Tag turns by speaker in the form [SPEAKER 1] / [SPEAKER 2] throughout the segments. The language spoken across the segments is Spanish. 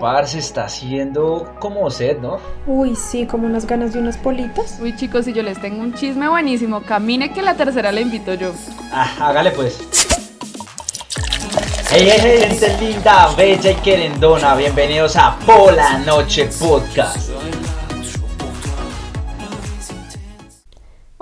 [SPEAKER 1] Parce, está haciendo como sed, ¿no?
[SPEAKER 2] Uy, sí, como unas ganas de unas politas.
[SPEAKER 3] Uy, chicos, si yo les tengo un chisme buenísimo, camine que la tercera la invito yo.
[SPEAKER 1] Ah, hágale pues. Hey, hey, hey, gente linda, bella y querendona, bienvenidos a Pola Noche Podcast.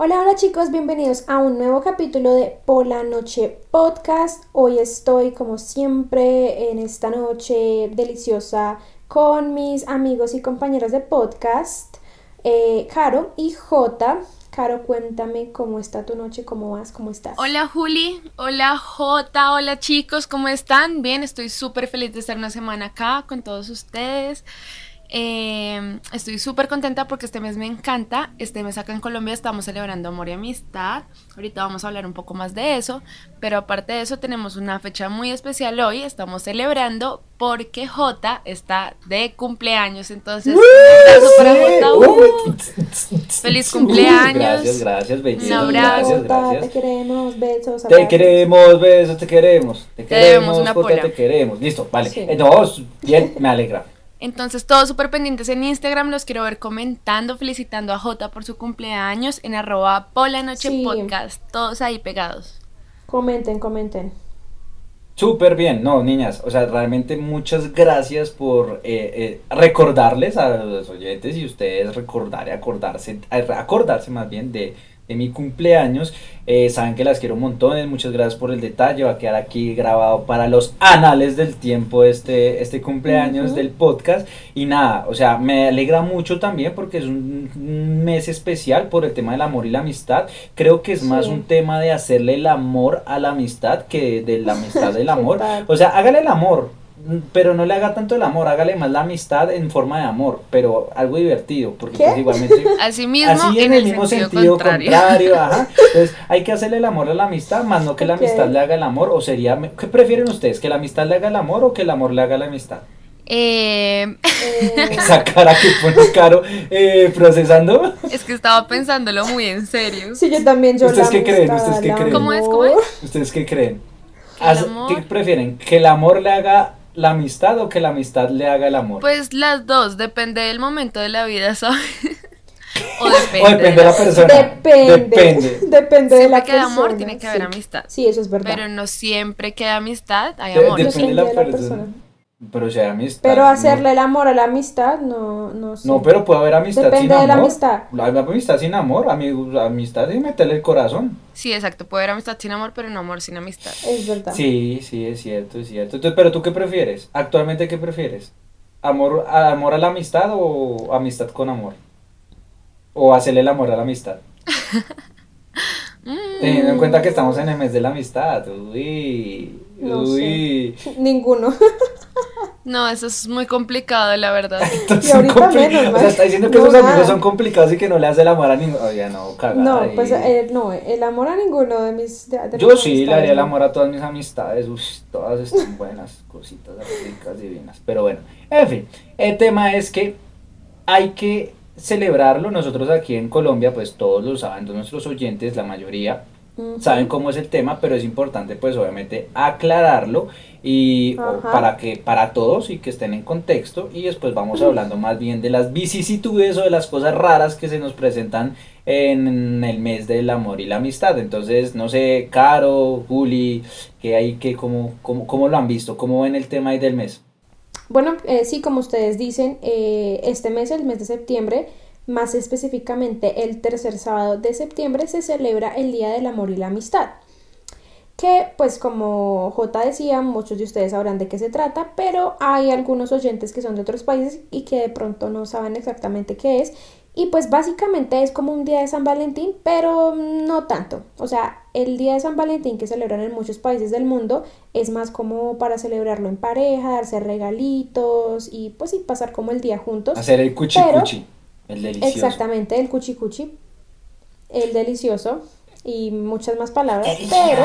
[SPEAKER 2] Hola, hola chicos, bienvenidos a un nuevo capítulo de Pola Noche Podcast. Hoy estoy como siempre en esta noche deliciosa con mis amigos y compañeros de podcast, eh, Caro y Jota. Caro, cuéntame cómo está tu noche, cómo vas, cómo estás.
[SPEAKER 3] Hola Juli, hola Jota, hola chicos, ¿cómo están? Bien, estoy súper feliz de estar una semana acá con todos ustedes. Eh, estoy súper contenta porque este mes me encanta. Este mes acá en Colombia estamos celebrando amor y amistad. Ahorita vamos a hablar un poco más de eso. Pero aparte de eso tenemos una fecha muy especial hoy. Estamos celebrando porque J está de cumpleaños. Entonces, un abrazo para J. Uh, feliz cumpleaños.
[SPEAKER 1] Gracias, gracias, belleza.
[SPEAKER 3] Un abrazo.
[SPEAKER 1] Gracias, gracias.
[SPEAKER 2] Te queremos, besos.
[SPEAKER 1] Te
[SPEAKER 2] abrazos.
[SPEAKER 1] queremos, besos, te queremos. Te
[SPEAKER 3] Te debemos
[SPEAKER 1] queremos,
[SPEAKER 3] una
[SPEAKER 1] Jota,
[SPEAKER 3] pola.
[SPEAKER 1] te queremos. Listo, vale.
[SPEAKER 2] Sí.
[SPEAKER 1] Eh, no, bien, me alegra.
[SPEAKER 3] Entonces, todos súper pendientes en Instagram. Los quiero ver comentando, felicitando a J por su cumpleaños en arroba Pola Noche
[SPEAKER 2] Sí.
[SPEAKER 3] Podcast. Todos ahí pegados.
[SPEAKER 2] Comenten, comenten.
[SPEAKER 1] Súper bien, no, niñas, o sea, realmente muchas gracias por eh, eh, recordarles a los oyentes y ustedes recordar y acordarse, acordarse más bien de, de mi cumpleaños. Eh, saben que las quiero montones, muchas gracias por el detalle, va a quedar aquí grabado para los anales del tiempo este, este cumpleaños del podcast. Y nada, o sea, me alegra mucho también porque es un, mes especial por el tema del amor y la amistad. Creo que es más un tema de hacerle el amor a la amistad que de la amistad del
[SPEAKER 2] ¿Qué
[SPEAKER 1] amor. O sea, hágale el amor, pero no le haga tanto el amor, hágale más la amistad en forma de amor, pero algo divertido, porque pues igualmente...
[SPEAKER 3] Así mismo,
[SPEAKER 1] Así en, el, mismo sentido, contrario. ajá. Entonces, hay que hacerle el amor a la amistad, más no que la amistad le haga el amor, o sería, ¿qué prefieren ustedes? ¿Que la amistad le haga el amor o que el amor le haga la amistad?
[SPEAKER 3] Eh,
[SPEAKER 2] Eh,
[SPEAKER 1] Esa cara que pone caro eh, procesando.
[SPEAKER 3] es que estaba pensándolo muy en serio.
[SPEAKER 2] sí, yo también. Yo
[SPEAKER 1] ¿Ustedes
[SPEAKER 2] la
[SPEAKER 1] qué creen? ¿Ustedes qué creen?
[SPEAKER 3] ¿Cómo es? ¿Cómo es?
[SPEAKER 1] ¿Ustedes qué creen? ¿Qué prefieren? ¿Que el amor le haga la amistad o que la amistad le haga el amor?
[SPEAKER 3] Pues las dos, depende del momento de la vida, ¿sabes? O depende.
[SPEAKER 1] o depende de la persona.
[SPEAKER 2] Depende.
[SPEAKER 1] Depende.
[SPEAKER 2] Depende de la
[SPEAKER 3] que
[SPEAKER 2] persona.
[SPEAKER 3] amor, tiene que haber
[SPEAKER 2] sí.
[SPEAKER 3] amistad.
[SPEAKER 2] Sí, eso es verdad.
[SPEAKER 3] Pero no siempre que hay amistad, hay
[SPEAKER 1] De-
[SPEAKER 3] amor.
[SPEAKER 1] depende de la,
[SPEAKER 2] Depende de la
[SPEAKER 1] persona.
[SPEAKER 2] persona.
[SPEAKER 1] Pero si hay amistad.
[SPEAKER 2] Pero
[SPEAKER 1] no-
[SPEAKER 2] hacerle el amor a la amistad, no, no sé.
[SPEAKER 1] No, pero puede haber amistad
[SPEAKER 2] Depende
[SPEAKER 1] sin
[SPEAKER 2] de
[SPEAKER 1] amor.
[SPEAKER 2] la amistad.
[SPEAKER 1] Hay amistad sin amor, amigo, amistad sin meterle el corazón.
[SPEAKER 3] Sí, exacto, puede haber amistad sin amor, pero no amor sin amistad.
[SPEAKER 2] Es verdad.
[SPEAKER 1] Sí, sí, es cierto, es cierto. Entonces, pero tú qué prefieres? Actualmente, ¿qué prefieres? ¿Amor a, amor a la amistad o amistad con amor? ¿O hacerle el amor a la amistad?
[SPEAKER 3] Mm,
[SPEAKER 1] Teniendo en cuenta que estamos en el mes de la amistad. Uy,
[SPEAKER 2] No
[SPEAKER 1] uy.
[SPEAKER 2] Ninguno.
[SPEAKER 3] No, eso es muy complicado, la verdad.
[SPEAKER 1] Entonces,
[SPEAKER 2] Y ahorita menos,
[SPEAKER 1] o sea, está diciendo que
[SPEAKER 2] No,
[SPEAKER 1] sus amigos
[SPEAKER 2] nada.
[SPEAKER 1] son complicados y que no le hace el amor a ninguno. Oye, no, cagada.
[SPEAKER 2] No,
[SPEAKER 1] ahí.
[SPEAKER 2] pues eh, no, el amor a ninguno de mis. de- de
[SPEAKER 1] Yo
[SPEAKER 2] mis
[SPEAKER 1] sí le haría el amor a todas mis amistades, Uy, todas están buenas, cositas ricas, divinas. Pero bueno, en fin, el tema es que hay que celebrarlo. Nosotros aquí en Colombia, pues todos lo saben, todos nuestros oyentes, la mayoría, saben cómo es el tema, pero es importante pues obviamente aclararlo y para que para todos y que estén en contexto y después vamos hablando más bien de las vicisitudes o de las cosas raras que se nos presentan en el mes del amor y la amistad. Entonces, no sé, Caro, Juli, que hay que cómo, cómo, cómo lo han visto, cómo ven el tema ahí del mes.
[SPEAKER 2] Bueno, eh, sí, como ustedes dicen, eh, este mes, el mes de septiembre, más específicamente el tercer sábado de septiembre, se celebra el Día del Amor y la Amistad. Que, pues como J decía, muchos de ustedes sabrán de qué se trata, pero hay algunos oyentes que son de otros países y que de pronto no saben exactamente qué es. Y pues básicamente es como un día de San Valentín, pero no tanto. O sea, el día de San Valentín que celebran en muchos países del mundo es más como para celebrarlo en pareja, darse regalitos y pues sí, pasar como el día juntos.
[SPEAKER 1] Hacer el cuchi cuchi, el delicioso.
[SPEAKER 2] Exactamente, el cuchi cuchi, el delicioso y muchas más palabras. Pero,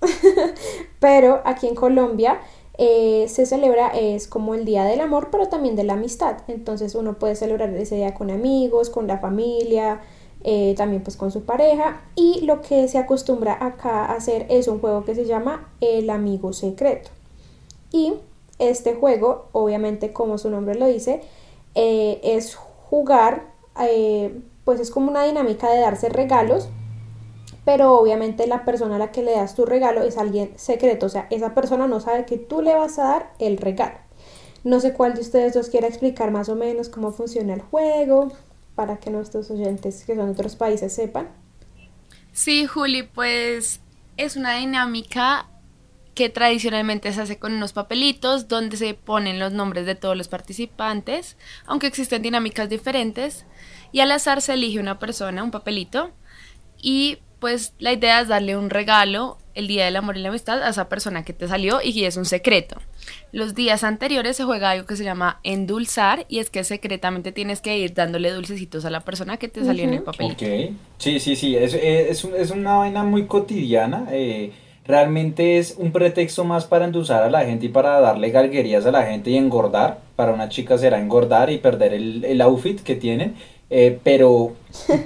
[SPEAKER 2] pero aquí en Colombia eh, se celebra, es como el Día del Amor, pero también de la amistad. Entonces uno puede celebrar ese día con amigos, con la familia, eh, también pues con su pareja. Y lo que se acostumbra acá a hacer es un juego que se llama El Amigo Secreto. Y este juego, obviamente como su nombre lo dice, eh, es jugar, pues es como una dinámica de darse regalos, pero obviamente la persona a la que le das tu regalo es alguien secreto, o sea, esa persona no sabe que tú le vas a dar el regalo. No sé cuál de ustedes dos quiera explicar más o menos cómo funciona el juego, para que nuestros oyentes que son de otros países sepan.
[SPEAKER 3] Sí, Juli, pues es una dinámica que tradicionalmente se hace con unos papelitos donde se ponen los nombres de todos los participantes, aunque existen dinámicas diferentes, y al azar se elige una persona, un papelito, y pues la idea es darle un regalo el día del amor y la amistad a esa persona que te salió y es un secreto. Los días anteriores se juega algo que se llama endulzar y es que secretamente tienes que ir dándole dulcecitos a la persona que te salió en el papelito.
[SPEAKER 1] Ok, sí, sí, sí, es, es, es una vaina muy cotidiana. Eh, realmente es un pretexto más para endulzar a la gente y para darle galguerías a la gente y engordar. Para una chica será engordar y perder el, el outfit que tienen. Eh, pero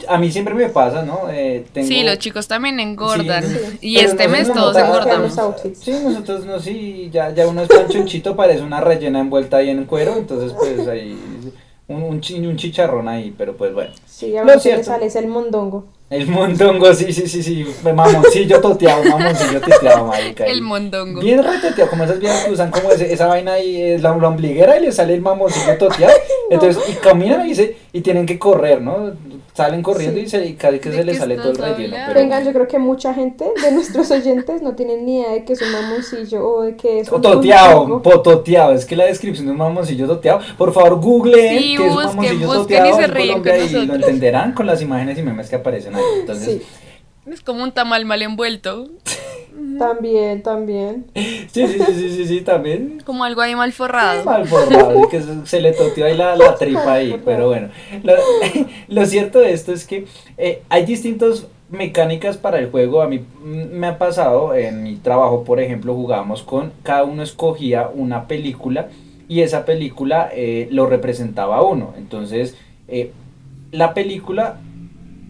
[SPEAKER 1] a mí siempre me pasa, ¿no? Eh,
[SPEAKER 3] Sí, los chicos también engordan. Y este mes todos engordamos.
[SPEAKER 1] Sí, nosotros no, sí, ya, ya uno es panchonchito, parece una rellena envuelta ahí en cuero, entonces pues ahí un, un, un chicharrón ahí, pero pues bueno.
[SPEAKER 2] Sí, a veces sale es el mondongo.
[SPEAKER 1] El mondongo, sí, sí, sí, sí. Mamoncillo toteado, mamoncillo toteado, marica.
[SPEAKER 3] El mondongo.
[SPEAKER 1] Bien reteteado, como esas viejas que usan como ese, esa vaina ahí, la, la ombliguera y le sale el mamoncillo toteado. Entonces, y caminan y, se, y tienen que correr, ¿no? Salen corriendo y, se, y casi que se les sale todo el relleno.
[SPEAKER 2] Pero... Venga, yo creo que mucha gente de nuestros oyentes no tienen ni idea de que es un mamoncillo o de que es un
[SPEAKER 1] Toteado, pototeado. Es que la descripción de un mamoncillo toteado, por favor, googleen
[SPEAKER 3] sí,
[SPEAKER 1] que
[SPEAKER 3] es un mamoncillo toteado
[SPEAKER 1] en Colombia y lo entenderán con las imágenes y memes que aparecen ahí. Entonces,
[SPEAKER 3] Es como un tamal mal envuelto.
[SPEAKER 2] También, también.
[SPEAKER 1] Sí, sí, sí, sí, sí, también.
[SPEAKER 3] Como algo ahí mal forrado.
[SPEAKER 1] Mal forrado, que se le toteó ahí la, la tripa ahí, pero bueno. Lo, lo, cierto de esto es que eh, hay distintas mecánicas para el juego. A mí me ha pasado en mi trabajo, por ejemplo, jugábamos con, cada uno escogía una película y esa película eh, lo representaba a uno. Entonces, eh, la película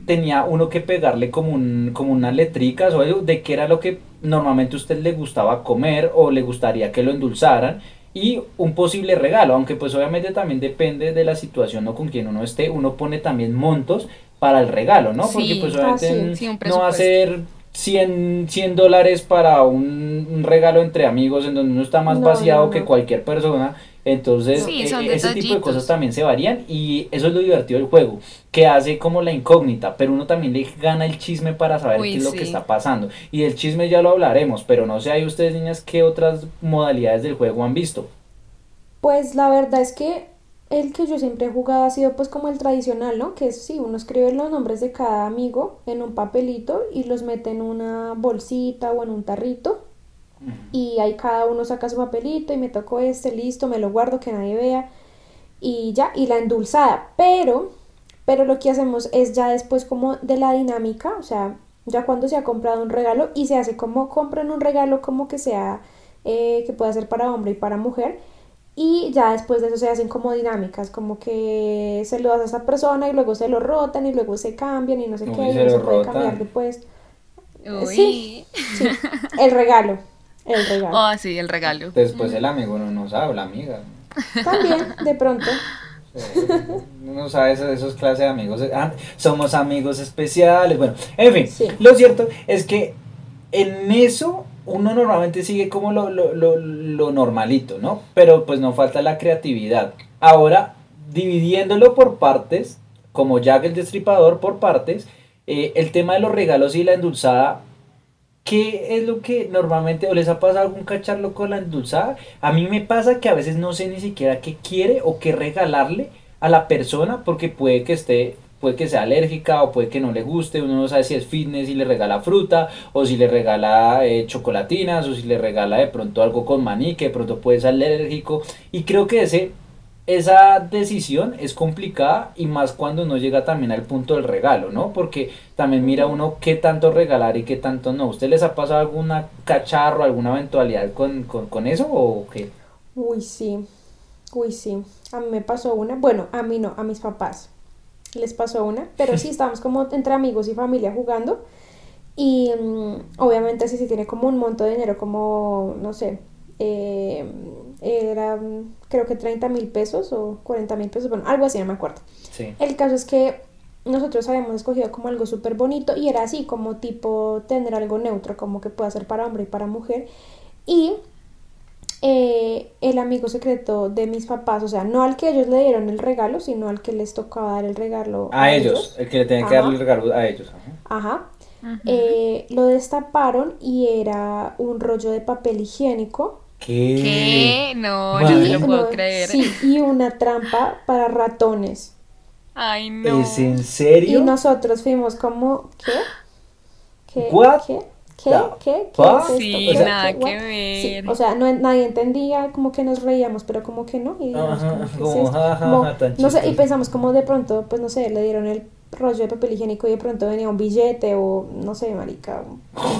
[SPEAKER 1] tenía uno que pegarle como, un, como unas letricas o algo de qué era lo que normalmente a usted le gustaba comer o le gustaría que lo endulzaran y un posible regalo, aunque pues obviamente también depende de la situación o con quien uno esté, uno pone también montos para el regalo, ¿no? Porque pues obviamente no va a ser 100, 100 dólares para un, un, regalo entre amigos en donde uno está más no, vaciado no. que cualquier persona entonces,
[SPEAKER 3] sí,
[SPEAKER 1] e ese tipo de cosas también se varían y eso es lo divertido del juego, que hace como la incógnita, pero uno también le gana el chisme para saber Uy, qué es sí. lo que está pasando. Y del chisme ya lo hablaremos, pero no sé, hay ustedes niñas qué otras modalidades del juego han visto.
[SPEAKER 2] Pues la verdad es que el que yo siempre he jugado ha sido pues como el tradicional, ¿no? Que es sí, uno escribe los nombres de cada amigo en un papelito y los mete en una bolsita o en un tarrito y ahí cada uno saca su papelito y me tocó este, listo, me lo guardo que nadie vea y ya, y la endulzada, pero, pero lo que hacemos es ya después como de la dinámica, o sea, ya cuando se ha comprado un regalo y se hace como compran un regalo como que sea, eh, que pueda ser para hombre y para mujer, y ya después de eso se hacen como dinámicas, como que se lo das a esa persona y luego se lo rotan y luego se cambian y no sé
[SPEAKER 1] Uy,
[SPEAKER 2] qué, y
[SPEAKER 1] se
[SPEAKER 2] no se puede
[SPEAKER 1] rotan.
[SPEAKER 2] cambiar después.
[SPEAKER 3] Uy.
[SPEAKER 2] Sí, sí, el regalo. El regalo.
[SPEAKER 3] Oh, sí, el regalo.
[SPEAKER 1] Después el amigo no, no sabe, la amiga.
[SPEAKER 2] También, de pronto.
[SPEAKER 1] Sí, Uno sabe esos, esos clases de amigos. Ah, somos amigos especiales. Bueno, en fin,
[SPEAKER 2] Sí.
[SPEAKER 1] lo cierto es que en eso uno normalmente sigue como lo, lo, lo, lo normalito, ¿no? Pero pues no falta la creatividad. Ahora, dividiéndolo por partes, como Jack el Destripador por partes, eh, el tema de los regalos y la endulzada ¿Qué es lo que normalmente o les ha pasado algún cacharlo con la endulzada? A mí me pasa que a veces no sé ni siquiera qué quiere o qué regalarle a la persona porque puede que esté puede que sea alérgica o puede que no le guste, uno no sabe si es fitness y le regala fruta o si le regala eh, chocolatinas o si le regala de pronto algo con maní que de pronto puede ser alérgico y creo que ese esa decisión es complicada y más cuando uno llega también al punto del regalo, ¿no? Porque también mira uno qué tanto regalar y qué tanto no. ¿Usted les ha pasado alguna cacharro, alguna eventualidad con, con, con eso o qué?
[SPEAKER 2] Uy, sí. Uy, sí. A mí me pasó una. Bueno, a mí no, a mis papás les pasó una. Pero sí, estábamos como entre amigos y familia jugando. Y mm, obviamente si se tiene como un monto de dinero, como, no sé, eh, era creo que 30 mil pesos o 40 mil pesos, bueno, algo así, no me acuerdo. El caso es que nosotros habíamos escogido como algo súper bonito y era así, como tipo tener algo neutro, como que pueda ser para hombre y para mujer. Y eh, el amigo secreto de mis papás, o sea, no al que ellos le dieron el regalo, sino al que les tocaba dar el regalo
[SPEAKER 1] a, ellos, el que le tenían que dar el regalo a ellos.
[SPEAKER 2] Ajá. Eh, lo destaparon y era un rollo de papel higiénico.
[SPEAKER 3] ¿Qué? ¿Qué? No, yo no lo puedo creer.
[SPEAKER 2] Sí, y una trampa para ratones.
[SPEAKER 3] Ay, no.
[SPEAKER 1] ¿Es en serio?
[SPEAKER 2] Y nosotros fuimos como, ¿qué?
[SPEAKER 1] ¿Qué?
[SPEAKER 2] ¿Qué? ¿Qué? ¿Qué? ¿Qué?
[SPEAKER 3] Sí, o sea, nada que ver.
[SPEAKER 2] o sea, no, nadie entendía, como que nos reíamos, pero como que no. Y no sé, y pensamos como de pronto, pues no sé, le dieron el rollo de papel higiénico y de pronto venía un billete o no sé, marica,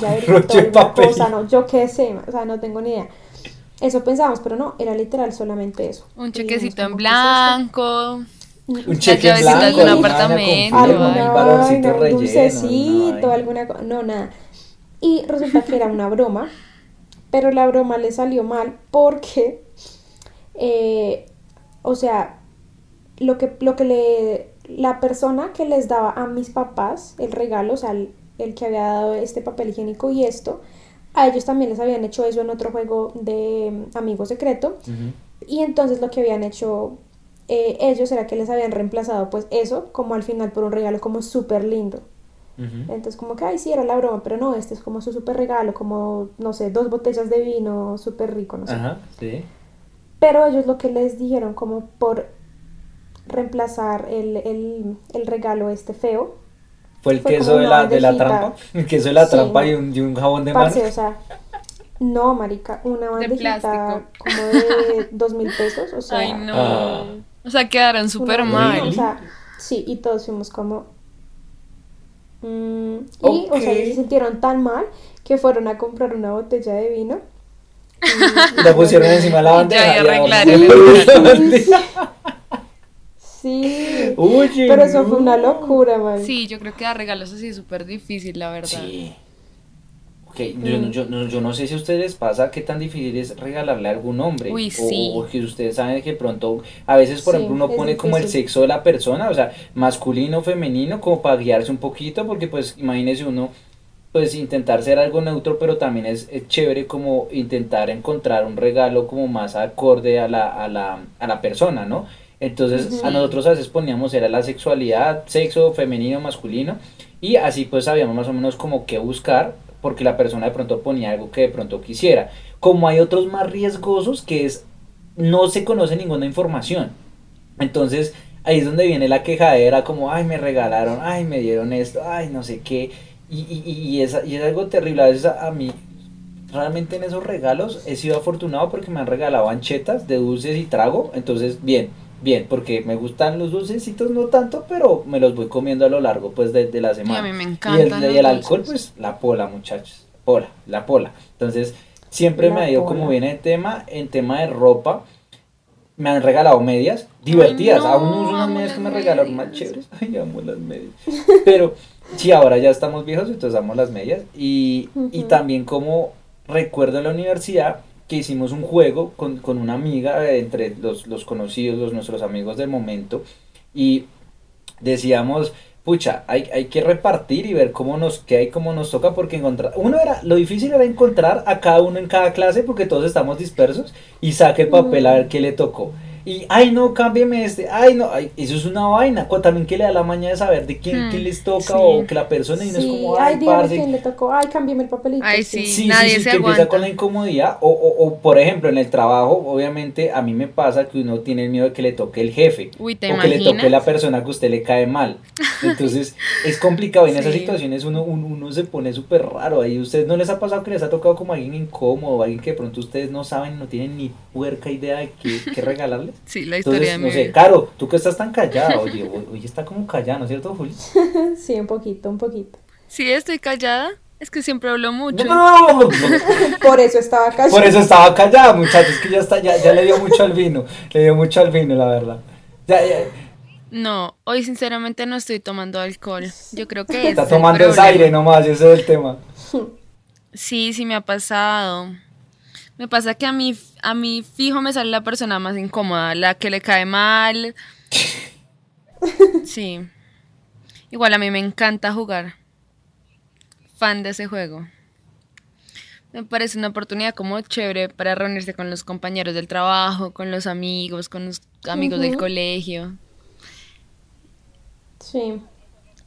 [SPEAKER 1] ya rollo papel.
[SPEAKER 2] cosa, no, yo qué sé, o sea, no tengo ni idea. Eso pensábamos, pero no, era literal solamente eso.
[SPEAKER 3] Un chequecito en blanco.
[SPEAKER 1] Un cheque en blanco,
[SPEAKER 3] un apartamento,
[SPEAKER 2] alguna un dulcecito, alguna cosa, no, nada. Y resulta que era una broma, pero la broma le salió mal porque, eh, o sea, lo que, lo que le, la persona que les daba a mis papás el regalo, o sea, el, que había dado este papel higiénico y esto, a ellos también les habían hecho eso en otro juego de mm, amigo secreto. Y entonces lo que habían hecho eh, ellos era que les habían reemplazado pues eso como al final por un regalo como súper lindo. Entonces como que, ay, sí, era la broma, pero no, este es como su súper regalo, como, no sé, dos botellas de vino súper rico, no sé.
[SPEAKER 1] Ajá, sí.
[SPEAKER 2] Pero ellos lo que les dijeron como por reemplazar el, el, el regalo este feo.
[SPEAKER 1] Fue el queso de la, de la trampa, el queso de la trampa y, un, y, un, jabón de
[SPEAKER 2] parce, o sea, no, marica, una bandejita como de dos mil pesos, o sea.
[SPEAKER 3] Ay, no. Ah. O sea, quedaron súper mal.
[SPEAKER 2] O sea, sí, y todos fuimos como, Mm, y, o sea, se sintieron tan mal que fueron a comprar una botella de vino.
[SPEAKER 1] Y la pusieron encima de la bandeja.
[SPEAKER 2] Sí. pero eso fue una locura, man.
[SPEAKER 3] Sí, yo creo que dar regalos así es súper difícil, la verdad.
[SPEAKER 1] Sí. Okay, yo, mm. yo, yo, no sé si a ustedes les pasa qué tan difícil es regalarle a algún hombre. o, que ustedes saben que pronto, a veces, por ejemplo, uno pone como el sexo de la persona, o sea, masculino, femenino, como para guiarse un poquito, porque pues imagínese uno, pues intentar ser algo neutro, pero también es, chévere como intentar encontrar un regalo como más acorde a la, a la, a la persona, ¿no? Entonces, a nosotros a veces poníamos, era la sexualidad, sexo femenino, masculino, y así pues sabíamos más o menos como qué buscar porque la persona de pronto ponía algo que de pronto quisiera. Como hay otros más riesgosos que es no se conoce ninguna información. Entonces ahí es donde viene la quejadera como, ay, me regalaron, ay, me dieron esto, ay, no sé qué. Y, y, y, es, y es algo terrible. A veces a, mí, realmente en esos regalos he sido afortunado porque me han regalado anchetas de dulces y trago. Entonces, bien, bien, porque me gustan los dulcecitos no tanto, pero me los voy comiendo a lo largo pues de, la semana.
[SPEAKER 3] Y a mí me encanta.
[SPEAKER 1] Y el, alcohol, pues la pola, muchachos. Pola, la pola. Entonces, siempre me ha ido como viene el tema, en tema de ropa. Me han regalado medias divertidas. Aún no uso unas medias que me regalaron más chéveres. Ay, amo las medias. Pero sí, ahora ya estamos viejos, entonces amo las medias. Y, y también como recuerdo en la universidad, que hicimos un juego con, con una amiga entre los, los, conocidos, los nuestros amigos del momento, y decíamos, pucha, hay, hay que repartir y ver cómo nos queda y cómo nos toca, porque encontrar, uno era, lo difícil era encontrar a cada uno en cada clase, porque todos estamos dispersos, y saque papel a ver qué le tocó y ay no, cámbiame este, ay no, ay, eso es una vaina, también que le da la maña de saber de quién, quién hmm, les toca o que la persona y no es como,
[SPEAKER 2] ay, ay quién le tocó, ay, cámbiame el papelito.
[SPEAKER 3] Ay, sí,
[SPEAKER 1] sí, nadie sí, se que empieza con la incomodidad, o, o, o, por ejemplo en el trabajo, obviamente a mí me pasa que uno tiene el miedo de que le toque el jefe,
[SPEAKER 3] Uy,
[SPEAKER 1] o que le toque la persona que a usted le cae mal, entonces es complicado, en esas situaciones uno, uno, se pone súper raro, ahí ustedes no les ha pasado que les ha tocado como alguien incómodo, alguien que de pronto ustedes no saben, no tienen ni puerca idea de qué, qué regalarles.
[SPEAKER 3] Sí, la historia
[SPEAKER 1] no sé, Caro, tú que estás tan callada, oye, oye, está como callada, ¿no es cierto, Juli?
[SPEAKER 2] sí, un poquito, un poquito.
[SPEAKER 3] Sí, estoy callada. Es que siempre hablo mucho.
[SPEAKER 2] Por eso estaba callada.
[SPEAKER 1] Por eso estaba callada, muchachos, que ya está, ya, ya le dio mucho al vino. Le dio mucho al vino, la verdad.
[SPEAKER 3] No, hoy sinceramente no estoy tomando alcohol. Yo creo que
[SPEAKER 1] Está tomando el aire nomás, ese es el tema.
[SPEAKER 3] Sí, sí me ha pasado. Me pasa que a mí, a mí fijo me sale la persona más incómoda, la que le cae mal. Sí. Igual a mí me encanta jugar. Fan de ese juego. Me parece una oportunidad como chévere para reunirse con los compañeros del trabajo, con los amigos, con los amigos del colegio.
[SPEAKER 2] Sí.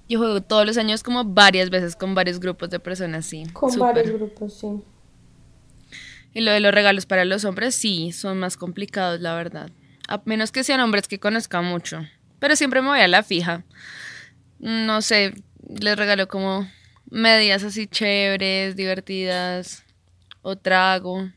[SPEAKER 3] Yo juego todos los años como varias veces con varios grupos de personas, sí.
[SPEAKER 2] Con varios grupos, sí.
[SPEAKER 3] Y lo de los regalos para los hombres, sí, son más complicados, la verdad. A menos que sean hombres que conozca mucho. Pero siempre me voy a la fija. No sé, les regalo como medias así chéveres, divertidas, o trago,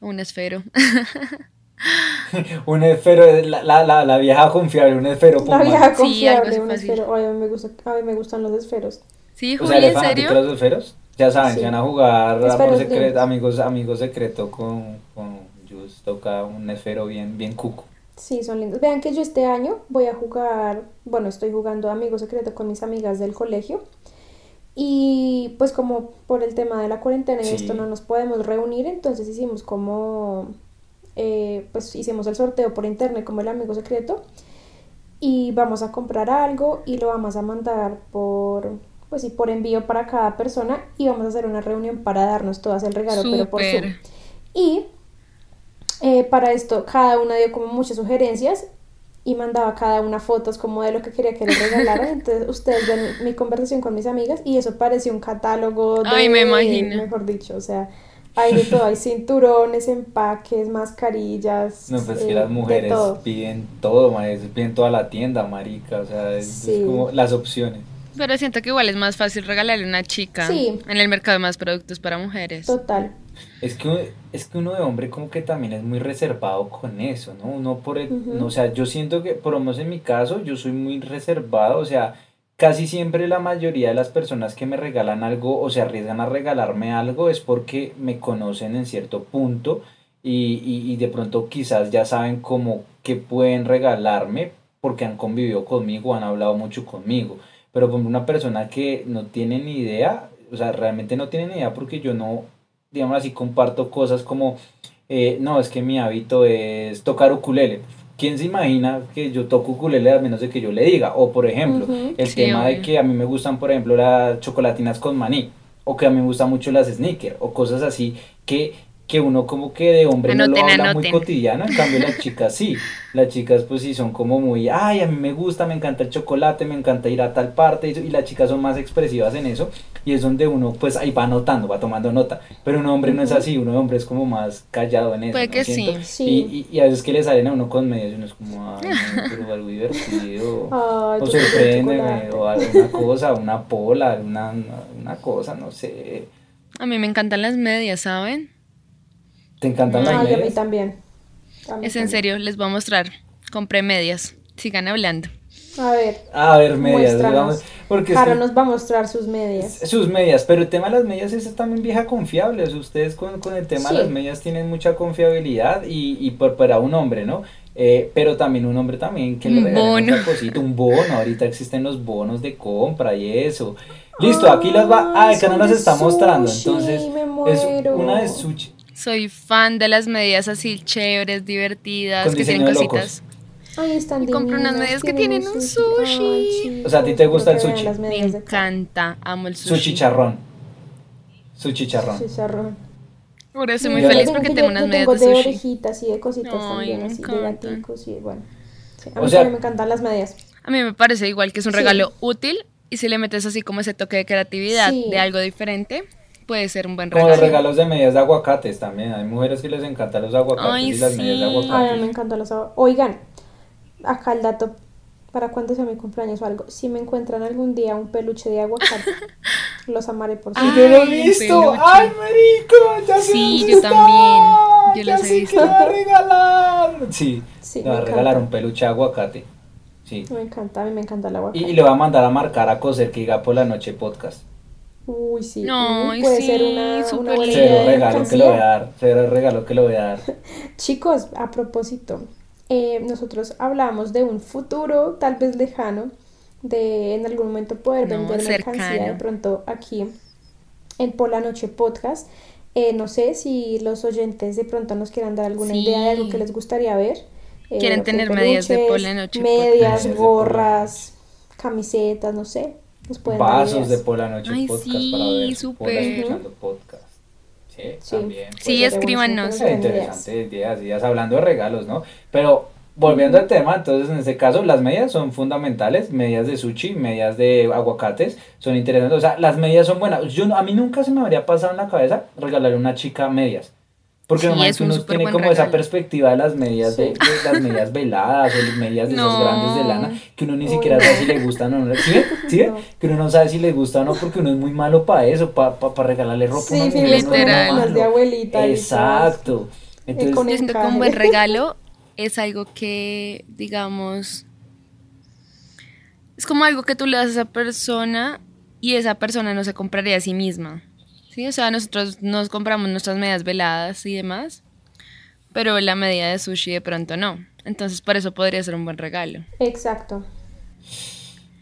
[SPEAKER 3] o un esfero.
[SPEAKER 1] un esfero, la, la, la, la vieja confiable, un esfero.
[SPEAKER 2] La vieja
[SPEAKER 3] Sí, algo
[SPEAKER 2] confiable,
[SPEAKER 3] así
[SPEAKER 2] un
[SPEAKER 3] fácil.
[SPEAKER 2] esfero. Ay, a mí me, gusta, a mí me gustan los esferos.
[SPEAKER 3] Sí,
[SPEAKER 1] O
[SPEAKER 3] Juli,
[SPEAKER 1] sea, ¿eres
[SPEAKER 3] ¿en serio?
[SPEAKER 1] los esferos? Ya saben,
[SPEAKER 2] Sí.
[SPEAKER 1] si van a jugar amor secreto, amigos, amigos secreto con, con Jus, toca un esfero bien, bien cuco.
[SPEAKER 2] Sí, son lindos. Vean que yo este año voy a jugar, bueno, estoy jugando Amigo Secreto con mis amigas del colegio. Y pues como por el tema de la cuarentena y
[SPEAKER 1] Sí.
[SPEAKER 2] esto no nos podemos reunir, entonces hicimos como, eh, pues hicimos el sorteo por internet como el Amigo Secreto. Y vamos a comprar algo y lo vamos a mandar por, pues sí, por envío para cada persona. Y vamos a hacer una reunión para darnos todas el regalo, pero por Zoom. Y eh, para esto cada una dio como muchas sugerencias y mandaba cada una fotos como de lo que quería que le regalaran. Entonces ustedes ven mi conversación con mis amigas y eso parecía un catálogo de,
[SPEAKER 3] Ay, me imagino.
[SPEAKER 2] mejor dicho, o sea, hay de todo, hay cinturones, empaques, mascarillas,
[SPEAKER 1] No, pues
[SPEAKER 2] eh,
[SPEAKER 1] que las mujeres
[SPEAKER 2] todo.
[SPEAKER 1] piden todo, marica, piden toda la tienda, marica, o sea, es, es
[SPEAKER 2] Sí.
[SPEAKER 1] como las opciones.
[SPEAKER 3] Pero siento que igual es más fácil regalarle a una chica.
[SPEAKER 2] Sí.
[SPEAKER 3] En el mercado hay más productos para mujeres.
[SPEAKER 2] Total.
[SPEAKER 1] Es que, uno- es que uno de hombre como que también es muy reservado con eso, ¿no? Uno por el, no, o sea, yo siento que, por lo menos en mi caso, yo soy muy reservado, o sea, casi siempre la mayoría de las personas que me regalan algo o se arriesgan a regalarme algo es porque me conocen en cierto punto y, y, y de pronto quizás ya saben cómo que pueden regalarme porque han convivido conmigo, han hablado mucho conmigo. Pero como una persona que no tiene ni idea, o sea, realmente no tiene ni idea porque yo no, digamos así, comparto cosas como, eh, no, es que mi hábito es tocar ukulele. ¿Quién se imagina que yo toco ukulele a menos de que yo le diga? O por ejemplo, el
[SPEAKER 3] Sí,
[SPEAKER 1] tema de que a mí me gustan, por ejemplo, las chocolatinas con maní, o que a mí me gustan mucho las sneakers, o cosas así que, que uno como que de hombre no lo
[SPEAKER 3] Anoten,
[SPEAKER 1] habla muy
[SPEAKER 3] anoten.
[SPEAKER 1] cotidiano, en cambio las chicas sí, las chicas pues sí son como muy, ay, a mí me gusta, me encanta el chocolate, me encanta ir a tal parte, y, las chicas son más expresivas en eso, y es donde uno pues ahí va anotando, va tomando nota, pero un hombre no es así, un hombre es como más callado en eso,
[SPEAKER 3] Puede
[SPEAKER 1] ¿no?
[SPEAKER 3] que sí.
[SPEAKER 2] Sí.
[SPEAKER 1] Y, y, y a veces que le salen a uno con medias y uno es como, ay, pero algo divertido.
[SPEAKER 2] Ay,
[SPEAKER 1] O sorpréndeme, o alguna cosa, una pola, una, una cosa, no sé.
[SPEAKER 3] A mí me encantan las medias, ¿saben?
[SPEAKER 1] ¿Te encantan las
[SPEAKER 2] Ay, a mí
[SPEAKER 1] medias?
[SPEAKER 2] también. A mí
[SPEAKER 3] Es en serio, les voy a mostrar. Compré medias. Sigan hablando.
[SPEAKER 2] A ver,
[SPEAKER 1] A ver, medias, digamos, porque
[SPEAKER 2] nos va a mostrar sus medias.
[SPEAKER 1] sus medias, pero el tema de las medias es también vieja confiable, o sea, ustedes con, con el tema
[SPEAKER 2] Sí.
[SPEAKER 1] de las medias tienen mucha confiabilidad y, y por, para un hombre, ¿no? Eh, pero también un hombre también que le
[SPEAKER 3] Un
[SPEAKER 1] regalen
[SPEAKER 3] bono.
[SPEAKER 1] cosita, un bono, ahorita existen los bonos de compra y eso. Listo, aquí las va, ah, no
[SPEAKER 2] son
[SPEAKER 1] las está mostrando,
[SPEAKER 2] sushi,
[SPEAKER 1] entonces
[SPEAKER 2] me
[SPEAKER 1] es
[SPEAKER 2] muero.
[SPEAKER 1] una de sushi.
[SPEAKER 3] Soy fan de las medias así chéveres, divertidas,
[SPEAKER 1] Con
[SPEAKER 3] que tienen cositas.
[SPEAKER 2] Ay, están
[SPEAKER 3] Y compro unas medias que tienen un sushi.
[SPEAKER 1] O sea, ¿a ti te gusta el sushi?
[SPEAKER 3] Me encanta, amo el
[SPEAKER 1] Su
[SPEAKER 3] sushi.
[SPEAKER 1] chicharrón. Su chicharrón.
[SPEAKER 2] Chicharrón.
[SPEAKER 3] Ahora estoy muy
[SPEAKER 1] Yo-
[SPEAKER 3] feliz porque
[SPEAKER 2] tengo-
[SPEAKER 3] tengo unas medias
[SPEAKER 2] tengo
[SPEAKER 3] de
[SPEAKER 2] de
[SPEAKER 3] sushi.
[SPEAKER 2] orejitas y de cositas
[SPEAKER 3] Ay,
[SPEAKER 2] también, así, de gaticos y bueno. Sí, a
[SPEAKER 1] O
[SPEAKER 2] mí
[SPEAKER 1] sea-
[SPEAKER 2] también me encantan las medias.
[SPEAKER 3] A mí me parece igual que es un
[SPEAKER 2] Sí.
[SPEAKER 3] regalo útil y si le metes así como ese toque de creatividad
[SPEAKER 2] Sí.
[SPEAKER 3] de algo diferente, puede ser un buen
[SPEAKER 1] Como los
[SPEAKER 3] regalo.
[SPEAKER 1] regalos de medias de aguacates también. Hay mujeres que les encantan los aguacates
[SPEAKER 3] Ay,
[SPEAKER 1] y las medias de
[SPEAKER 3] sí.
[SPEAKER 2] Ay, a mí me
[SPEAKER 1] aguacates.
[SPEAKER 2] encantan los sab- Oigan, acá el dato para cuando sea mi cumpleaños o algo. Si me encuentran algún día un peluche de aguacate, los amaré por
[SPEAKER 3] Ay,
[SPEAKER 2] siempre.
[SPEAKER 1] yo lo he visto. ¡Ay, marico! Ya sé
[SPEAKER 3] Sí,
[SPEAKER 1] dónde
[SPEAKER 3] yo
[SPEAKER 1] está.
[SPEAKER 3] también. Yo
[SPEAKER 1] ya
[SPEAKER 3] los he visto.
[SPEAKER 1] que va a regalar. Sí,
[SPEAKER 2] Sí,
[SPEAKER 1] le va
[SPEAKER 2] me
[SPEAKER 1] a regalar un peluche de aguacate. Sí.
[SPEAKER 2] Me encanta, a mí me encanta el
[SPEAKER 1] Y,
[SPEAKER 2] aguacate.
[SPEAKER 1] y le va a mandar a marcar a coser que diga por la noche podcast.
[SPEAKER 2] Uy, sí.
[SPEAKER 3] No,
[SPEAKER 2] uy, puede
[SPEAKER 3] sí,
[SPEAKER 2] ser una, una buena idea de
[SPEAKER 1] regalo que le voy a
[SPEAKER 2] mercancía.
[SPEAKER 1] dar. Cero regalo que le voy a dar.
[SPEAKER 2] Chicos, a propósito, eh, nosotros hablamos de un futuro tal vez lejano, de en algún momento poder
[SPEAKER 3] No,
[SPEAKER 2] vender mercancía de
[SPEAKER 3] cercano.
[SPEAKER 2] pronto aquí en Por la Noche Podcast. Eh, no sé si los oyentes de pronto nos quieran dar alguna idea de algo que les gustaría ver.
[SPEAKER 3] Eh, Quieren tener medias de pola noche.
[SPEAKER 2] Medias, gorras, camisetas, no sé.
[SPEAKER 1] Vasos de pola noche podcast para ver super. escuchando podcast. Sí, sí. también.
[SPEAKER 3] Sí, escríbanos.
[SPEAKER 1] Interesante ideas, ideas, hablando de regalos, ¿no? Pero volviendo al tema, entonces en este caso las medias son fundamentales, medias de sushi, medias de aguacates, son interesantes, o sea, las medias son buenas. Yo a mí nunca se me habría pasado en la cabeza regalarle a una chica medias. Porque normalmente uno tiene como esa perspectiva de las medias de, las medias veladas o las medias de esas grandes de lana, que uno ni siquiera sabe si le gustan o no. ¿Sí? ¿Sí? Que uno no sabe si le gusta o no porque uno es muy malo para eso, para pa, regalarle ropa.
[SPEAKER 2] Sí, literal. de abuelita.
[SPEAKER 1] Exacto.
[SPEAKER 3] Entonces, yo siento que un buen regalo es algo que, digamos, es como algo que tú le das a esa persona y esa persona no se compraría a sí misma. Sí, o sea, nosotros nos compramos nuestras medias veladas y demás, pero la medida de sushi de pronto no. Entonces, por eso podría ser un buen regalo.
[SPEAKER 2] Exacto.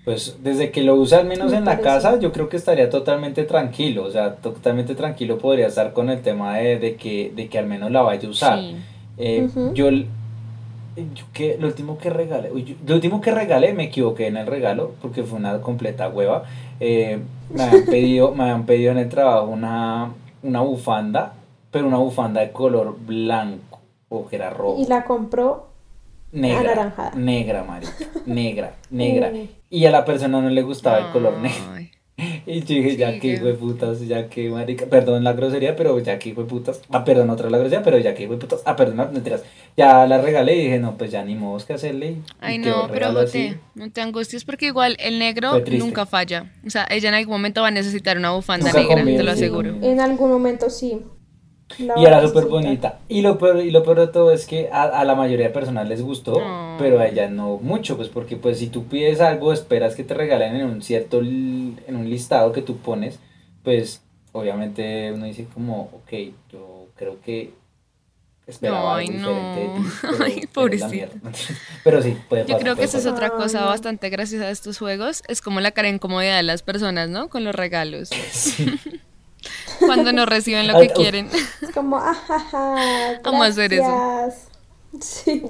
[SPEAKER 1] Pues desde que lo usa al menos en la casa, yo creo que estaría totalmente tranquilo. O sea, totalmente tranquilo podría estar con el tema de, que, de que al menos la vaya a usar. Eh, yo yo que lo último que regalé, lo último que regalé me equivoqué en el regalo porque fue una completa hueva. Eh, me habían pedido, me habían pedido en el trabajo una, una bufanda, pero una bufanda de color blanco o que era rojo.
[SPEAKER 2] Y la compró
[SPEAKER 1] negra,
[SPEAKER 2] anaranjada.
[SPEAKER 1] Negra, marica, negra, negra. Y a la persona no le gustaba el color negro. Y yo dije, ya que fue putas, ya que marica, perdón la grosería, pero ya que fue putas, ah, perdón otra la grosería, pero ya que fue putas, ah, perdón, no, mentiras, ya la regalé y dije, no, pues ya ni modo que hacerle.
[SPEAKER 3] Ay, no, pero Jote, no te angusties porque igual el negro nunca falla, o sea, ella en algún momento va a necesitar una bufanda negra, te lo aseguro.
[SPEAKER 2] En algún momento sí,
[SPEAKER 1] y era súper bonita. Y lo, peor, y lo peor de todo es que a, la mayoría de personas les gustó, pero a ella no mucho, pues porque pues si tú pides algo, esperas que te regalen en un cierto, en un listado que tú pones, pues obviamente uno dice como, ok, yo creo que esperaba algo diferente de ti. Pero, pero sí, puede
[SPEAKER 3] Yo creo que esa es otra cosa bastante graciosa de estos juegos, es como la cara incomodidad de las personas, ¿no? Con los regalos. Cuando no reciben lo que quieren.
[SPEAKER 2] Es como, ajaja.
[SPEAKER 3] Vamos a hacer eso.
[SPEAKER 2] Sí.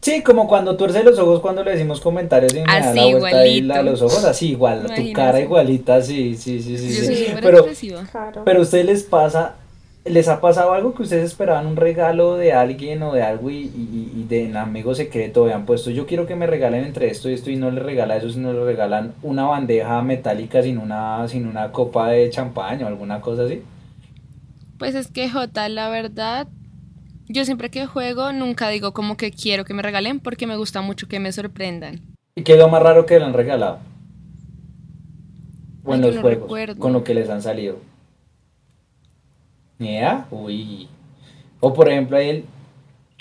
[SPEAKER 1] Sí, como cuando tuerce los ojos cuando le decimos comentarios y me da la vuelta y la, los ojos así igual, tu cara igualita, sí, sí, sí, sí. sí. Pero, pero a ustedes les pasa ¿Les ha pasado algo que ustedes esperaban un regalo de alguien o de algo y, y, de un amigo secreto habían puesto yo quiero que me regalen entre esto y esto y no le regala eso, sino le regalan una bandeja metálica sin una, sin una copa de champán o alguna cosa así?
[SPEAKER 3] Pues es que J, la verdad, yo siempre que juego nunca digo como que quiero que me regalen porque me gusta mucho que me sorprendan.
[SPEAKER 1] ¿Y qué es lo más raro que le han regalado? O en los juegos, con lo que les han salido. Yeah, uy. O por ejemplo, él.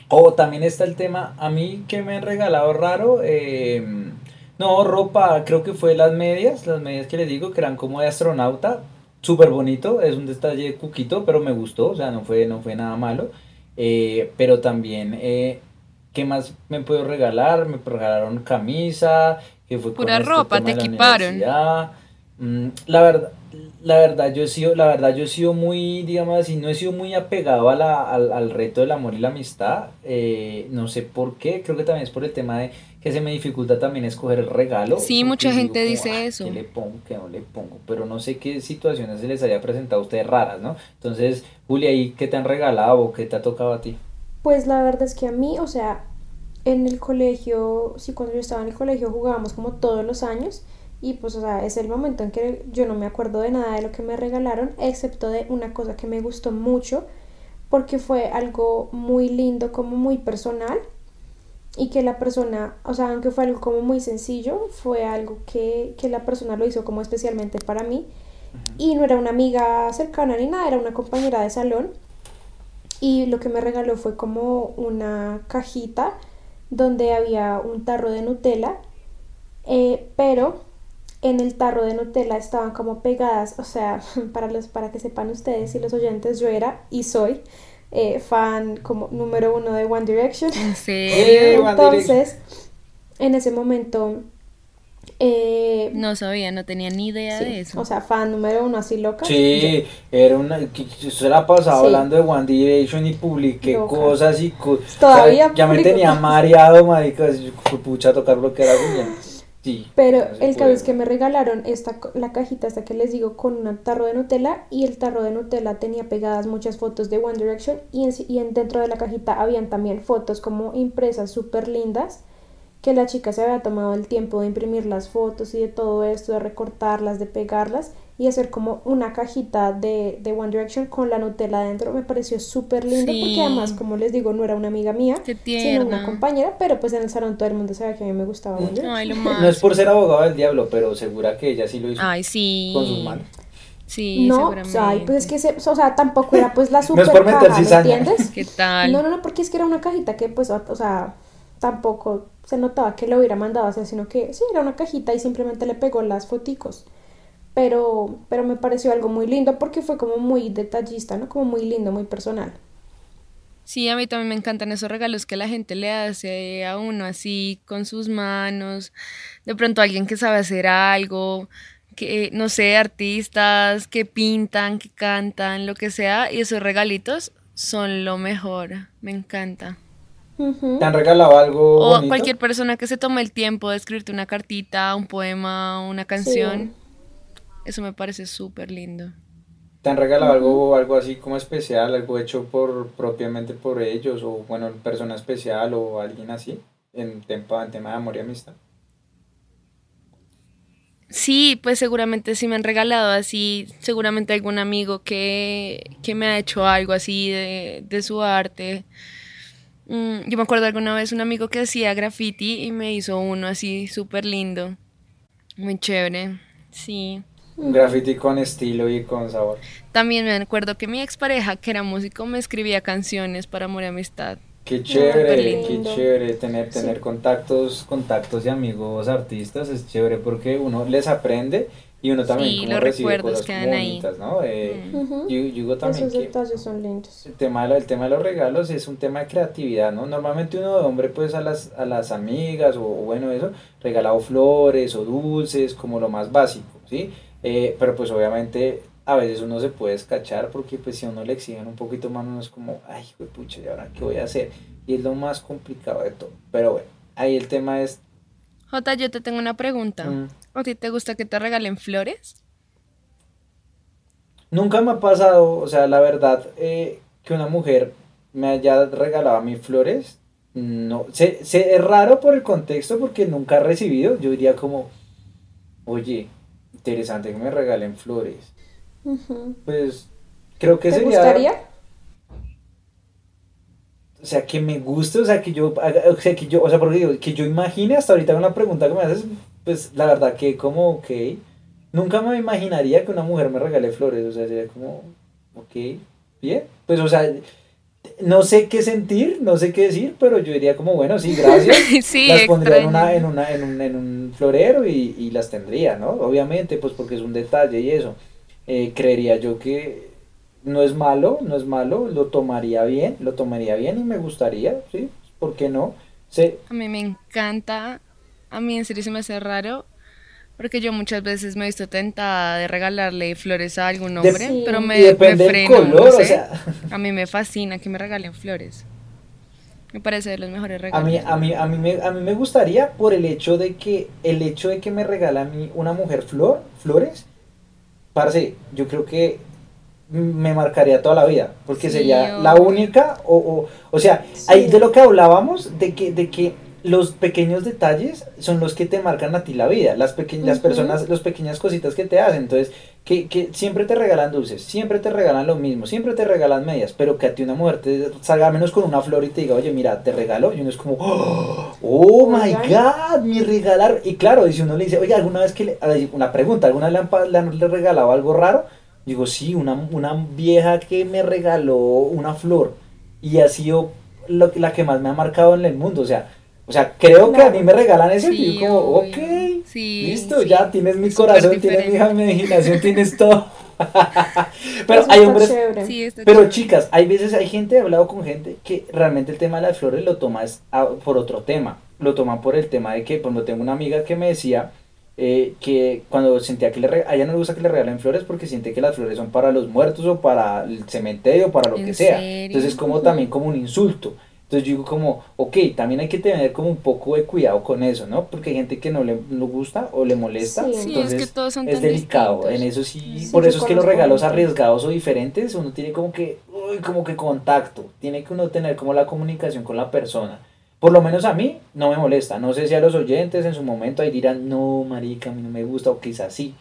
[SPEAKER 1] O también está el tema, a mí que me han regalado raro. Em, no, ropa, creo que fue las medias, las medias que les digo que eran como de astronauta. Súper bonito, es un detalle cuquito, pero me gustó, o sea, no fue, no fue nada malo. Eh, pero también, eh, ¿qué más me puedo regalar? Me regalaron camisa, que fue
[SPEAKER 3] Pura este ropa, te equiparon.
[SPEAKER 1] Mm, la verdad, la verdad yo he sido, la verdad yo he sido muy, digamos así, no he sido muy apegado a la, al, reto del amor y la amistad. Eh, no sé por qué, creo que también es por el tema de que se me dificulta también escoger el regalo.
[SPEAKER 3] Sí, mucha gente dice
[SPEAKER 1] ah,
[SPEAKER 3] eso.
[SPEAKER 1] ¿Qué le pongo, qué no le pongo? Pero no sé qué situaciones se les haya presentado a ustedes raras, ¿no? Entonces, Julia, ¿y qué te han regalado o qué te ha tocado a ti?
[SPEAKER 2] Pues la verdad es que a mí, o sea, en el colegio, sí, cuando yo estaba en el colegio jugábamos como todos los años y pues, o sea, es el momento en que yo no me acuerdo de nada de lo que me regalaron, excepto de una cosa que me gustó mucho, porque fue algo muy lindo, como muy personal, y que la persona, o sea, aunque fue algo como muy sencillo, fue algo que, que la persona lo hizo como especialmente para mí. Y no era una amiga cercana ni nada, era una compañera de salón. Y lo que me regaló fue como una cajita donde había un tarro de Nutella, eh, pero en el tarro de Nutella estaban como pegadas, o sea, para, los, para que sepan ustedes y los oyentes, yo era y soy eh, fan como número uno de One Direction.
[SPEAKER 3] ¿En serio?
[SPEAKER 2] Entonces, en ese momento Eh,
[SPEAKER 3] no sabía, no tenía ni idea de eso.
[SPEAKER 2] O sea, fan número uno así loca.
[SPEAKER 1] Sí, era una. Se la pasaba hablando de One Direction y publiqué cosas y.
[SPEAKER 2] Todavía.
[SPEAKER 1] ya, me tenía mareado, marica. Pucha, tocar lo que era bien. Sí,
[SPEAKER 2] Pero el caso es que me regalaron esta, la cajita hasta que les digo con un tarro de Nutella y el tarro de Nutella tenía pegadas muchas fotos de One Direction y, y dentro de la cajita habían también fotos como impresas súper lindas que la chica se había tomado el tiempo de imprimir las fotos y de todo esto, de recortarlas, de pegarlas y hacer como una cajita de, de One Direction con la Nutella adentro. Me pareció súper lindo porque además, como les digo, no era una amiga mía, sino una compañera, pero pues en el salón todo el mundo sabía que a mí me gustaba One Direction.
[SPEAKER 1] no es por ser abogado del diablo, pero segura que ella sí lo hizo
[SPEAKER 3] Ay, sí.
[SPEAKER 1] con sus manos.
[SPEAKER 3] Sí,
[SPEAKER 2] no,
[SPEAKER 3] seguramente.
[SPEAKER 2] pues es que, se, o sea, tampoco era pues la super
[SPEAKER 1] no es por meter
[SPEAKER 2] caja, ¿me entiendes?
[SPEAKER 3] ¿Qué tal?
[SPEAKER 2] No, no, no, porque es que era una cajita que pues, o sea, tampoco se notaba que lo hubiera mandado a hacer, sino que sí, era una cajita y simplemente le pegó las foticos. Pero, pero me pareció algo muy lindo porque fue como muy detallista, ¿no? Como muy lindo, muy personal.
[SPEAKER 3] Sí, a mí también me encantan esos regalos que la gente le hace a uno así con sus manos. De pronto alguien que sabe hacer algo, que no sé, artistas que pintan, que cantan, lo que sea, y esos regalitos son lo mejor. Me encanta.
[SPEAKER 1] ¿Te han regalado algo?
[SPEAKER 3] O cualquier persona que se tome el tiempo de escribirte una cartita, un poema, una canción. Eso me parece súper lindo.
[SPEAKER 1] ¿Te han regalado algo, algo así como especial, algo hecho por propiamente por ellos, o bueno, persona especial o alguien así, en tema, en tema de amor y amistad?
[SPEAKER 3] Sí, pues seguramente sí me han regalado así, seguramente algún amigo que, que me ha hecho algo así de, de su arte. Mm, yo me acuerdo alguna vez un amigo que hacía graffiti y me hizo uno así súper lindo. Muy chévere, sí.
[SPEAKER 1] Un graffiti con estilo y con sabor.
[SPEAKER 3] También me acuerdo que mi expareja, que era músico, me escribía canciones para amor y amistad.
[SPEAKER 1] Qué chévere, qué chévere tener, tener contactos, contactos y amigos artistas, es chévere porque uno les aprende y uno también como recibe cosas bonitas, ¿no? Eh, yo, también
[SPEAKER 2] Esos detalles son lindos.
[SPEAKER 1] El tema, de, el tema de los regalos es un tema de creatividad, ¿no? Normalmente uno de hombre pues a las, a las amigas o, bueno eso, regalado flores o dulces como lo más básico, ¿sí? Eh, pero pues obviamente a veces uno se puede escachar porque pues si a uno le exigen un poquito más uno es como, ay, pucha, ¿y ahora qué voy a hacer? Y es lo más complicado de todo. Pero bueno, ahí el tema es
[SPEAKER 3] Jota, yo te tengo una pregunta. Mm. ¿A ti te gusta que te regalen flores?
[SPEAKER 1] Nunca me ha pasado, o sea, la verdad, eh, que una mujer me haya regalado a mí flores. No, sé, es raro por el contexto porque nunca he recibido. Yo diría como, oye, interesante que me regalen flores. Pues creo que
[SPEAKER 2] ¿Te
[SPEAKER 1] sería...
[SPEAKER 2] gustaría?
[SPEAKER 1] o sea, que me guste, o sea, que yo, o sea, que yo, o sea, porque digo, que yo imagine hasta ahorita una pregunta que me haces, pues la verdad que como, ok, nunca me imaginaría que una mujer me regale flores, o sea, sería como, ok, bien, pues, o sea, no sé qué sentir, no sé qué decir, pero yo diría como, bueno, sí, gracias,
[SPEAKER 3] sí,
[SPEAKER 1] las pondría en, una, en, una, en, un, en un florero y, y las tendría, ¿no? Obviamente, pues porque es un detalle y eso, eh, creería yo que no es malo, no es malo, lo tomaría bien, lo tomaría bien y me gustaría, ¿sí? ¿Por qué no? Sí.
[SPEAKER 3] A mí me encanta, a mí en serio se me hace raro, porque yo muchas veces me he visto tentada de regalarle flores a algún hombre, pero me, me freno, no sé. A mí me fascina que me regalen flores. Me parece de los mejores regalos.
[SPEAKER 1] A mí, a mí, a mí, me, a mí me gustaría por el hecho de que, el hecho de que me regala a mí una mujer flor, flores, parce, yo creo que me marcaría toda la vida, porque sería la única, o, o, o sea, ahí de lo que hablábamos, de que, de que los pequeños detalles son los que te marcan a ti la vida, las pequeñas personas, las pequeñas cositas que te hacen, entonces, que, que, siempre te regalan dulces, siempre te regalan lo mismo, siempre te regalan medias, pero que a ti una mujer te salga menos con una flor y te diga, oye, mira, te regalo, y uno es como, oh, oh my god, mi regalar, y claro, y si uno le dice, oye, alguna vez que, le, una pregunta, ¿alguna vez le han, le han regalado algo raro? Digo, sí, una, una vieja que me regaló una flor y ha sido lo, la que más me ha marcado en el mundo. O sea, o sea creo que a mí me regalan eso y yo como, ok, listo, ya tienes mi corazón, tienes mi imaginación, tienes todo. pero hay hombres, pero chicas, hay veces, hay gente, he hablado con gente que realmente el tema de las flores lo toma por otro tema. Lo toma por el tema de que cuando tengo una amiga que me decía eh, que cuando sentía que le a ella no le gusta que le regalen flores porque siente que las flores son para los muertos o para el cementerio o para lo que sea. Entonces es como también como un insulto. Entonces yo digo como, ok, también hay que tener como un poco de cuidado con eso, ¿no? Porque hay gente que no le, gusta o le molesta. entonces es, que son es delicado. En eso sí, por eso es que los regalos arriesgados o diferentes, uno tiene como que, uy, como que contacto. Tiene que uno tener como la comunicación con la persona. Por lo menos a mí no me molesta. No sé si a los oyentes en su momento ahí dirán, no, marica, a mí no me gusta, o quizás sí.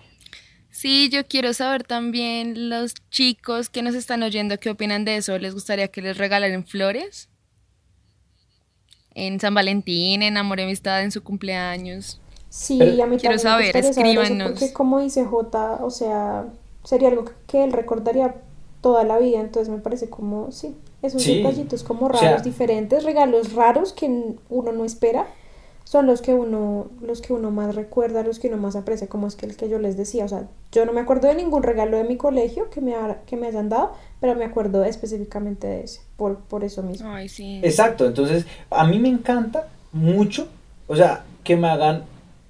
[SPEAKER 3] Sí, yo quiero saber también los chicos que nos están oyendo qué opinan de eso. ¿Les gustaría que les regalaran flores? En San Valentín, en Amor y Amistad, en su cumpleaños.
[SPEAKER 2] Sí, a mí quiero saber, escríbanos. porque como dice J, o sea, sería algo que él recordaría toda la vida, entonces me parece como, sí, esos detallitos como raros, diferentes, regalos raros que uno no espera, son los que uno, los que uno más recuerda, los que uno más aprecia, como es que el que yo les decía, o sea, yo no me acuerdo de ningún regalo de mi colegio que me, que me hayan dado, pero me acuerdo específicamente de ese, por, por eso mismo.
[SPEAKER 1] Exacto, entonces a mí me encanta mucho, o sea, que me hagan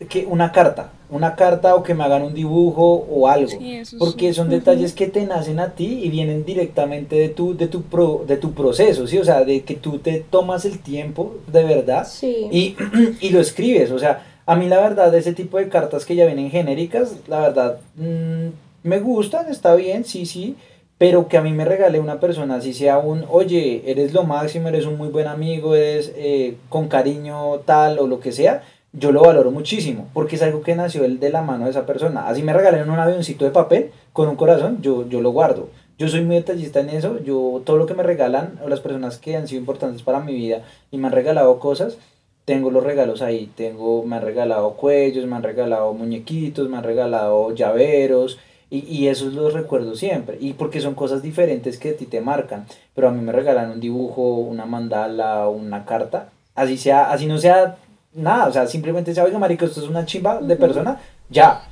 [SPEAKER 1] que una carta, una carta o que me hagan un dibujo o algo, porque son detalles que te nacen a ti y vienen directamente de tu de tu pro, de tu proceso, sí, o sea, de que tú te tomas el tiempo de verdad y, y, lo escribes, o sea, a mí la verdad ese tipo de cartas que ya vienen genéricas, la verdad mm, me gustan, está bien, sí, sí, pero que a mí me regale una persona, así sea un, oye, eres lo máximo, eres un muy buen amigo, eres eh, con cariño tal o lo que sea, yo lo valoro muchísimo, porque es algo que nació de la mano de esa persona. Así me regalaron un avioncito de papel con un corazón, yo, yo lo guardo. Yo soy muy detallista en eso, yo todo lo que me regalan, o las personas que han sido importantes para mi vida y me han regalado cosas, tengo los regalos ahí, tengo, me han regalado cuellos, me han regalado muñequitos, me han regalado llaveros, y, y esos los recuerdo siempre, y porque son cosas diferentes que a ti te marcan, pero a mí me regalan un dibujo, una mandala, una carta, así sea, así no sea nada, o sea, simplemente se oiga, marico, esto es una chimba de persona, ya.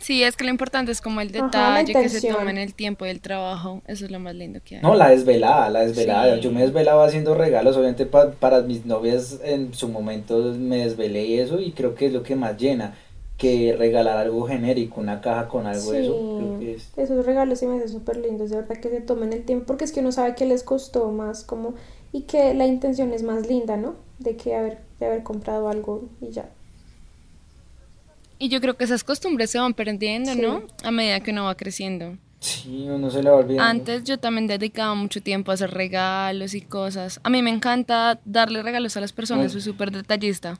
[SPEAKER 3] Sí, es que lo importante es como el detalle, que se tomen el tiempo y el trabajo, eso es lo más lindo que hay.
[SPEAKER 1] No, la desvelada, la desvelada, yo me desvelaba haciendo regalos, obviamente para mis novias en su momento me desvelé y eso, y creo que es lo que más llena que regalar algo genérico, una caja con algo de eso.
[SPEAKER 2] Esos regalos sí me hacen súper lindos, de verdad que se tomen el tiempo, porque es que uno sabe que les costó más, como, y que la intención es más linda, ¿no? De que haber de haber comprado algo y ya.
[SPEAKER 3] Y yo creo que esas costumbres se van perdiendo, ¿no? A medida que uno va creciendo.
[SPEAKER 1] Sí, uno se le va olvidando.
[SPEAKER 3] Antes yo también dedicaba mucho tiempo a hacer regalos y cosas. A mí me encanta darle regalos a las personas, soy súper detallista.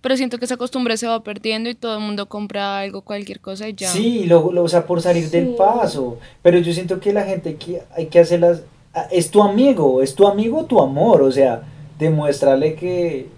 [SPEAKER 3] Pero siento que esa costumbre se va perdiendo y todo el mundo compra algo, cualquier cosa y ya.
[SPEAKER 1] Sí, lo, lo o sea, por salir del paso. Pero yo siento que la gente que hay que hacerlas. Ah, es tu amigo, es tu amigo tu amor. O sea, demuéstrale que,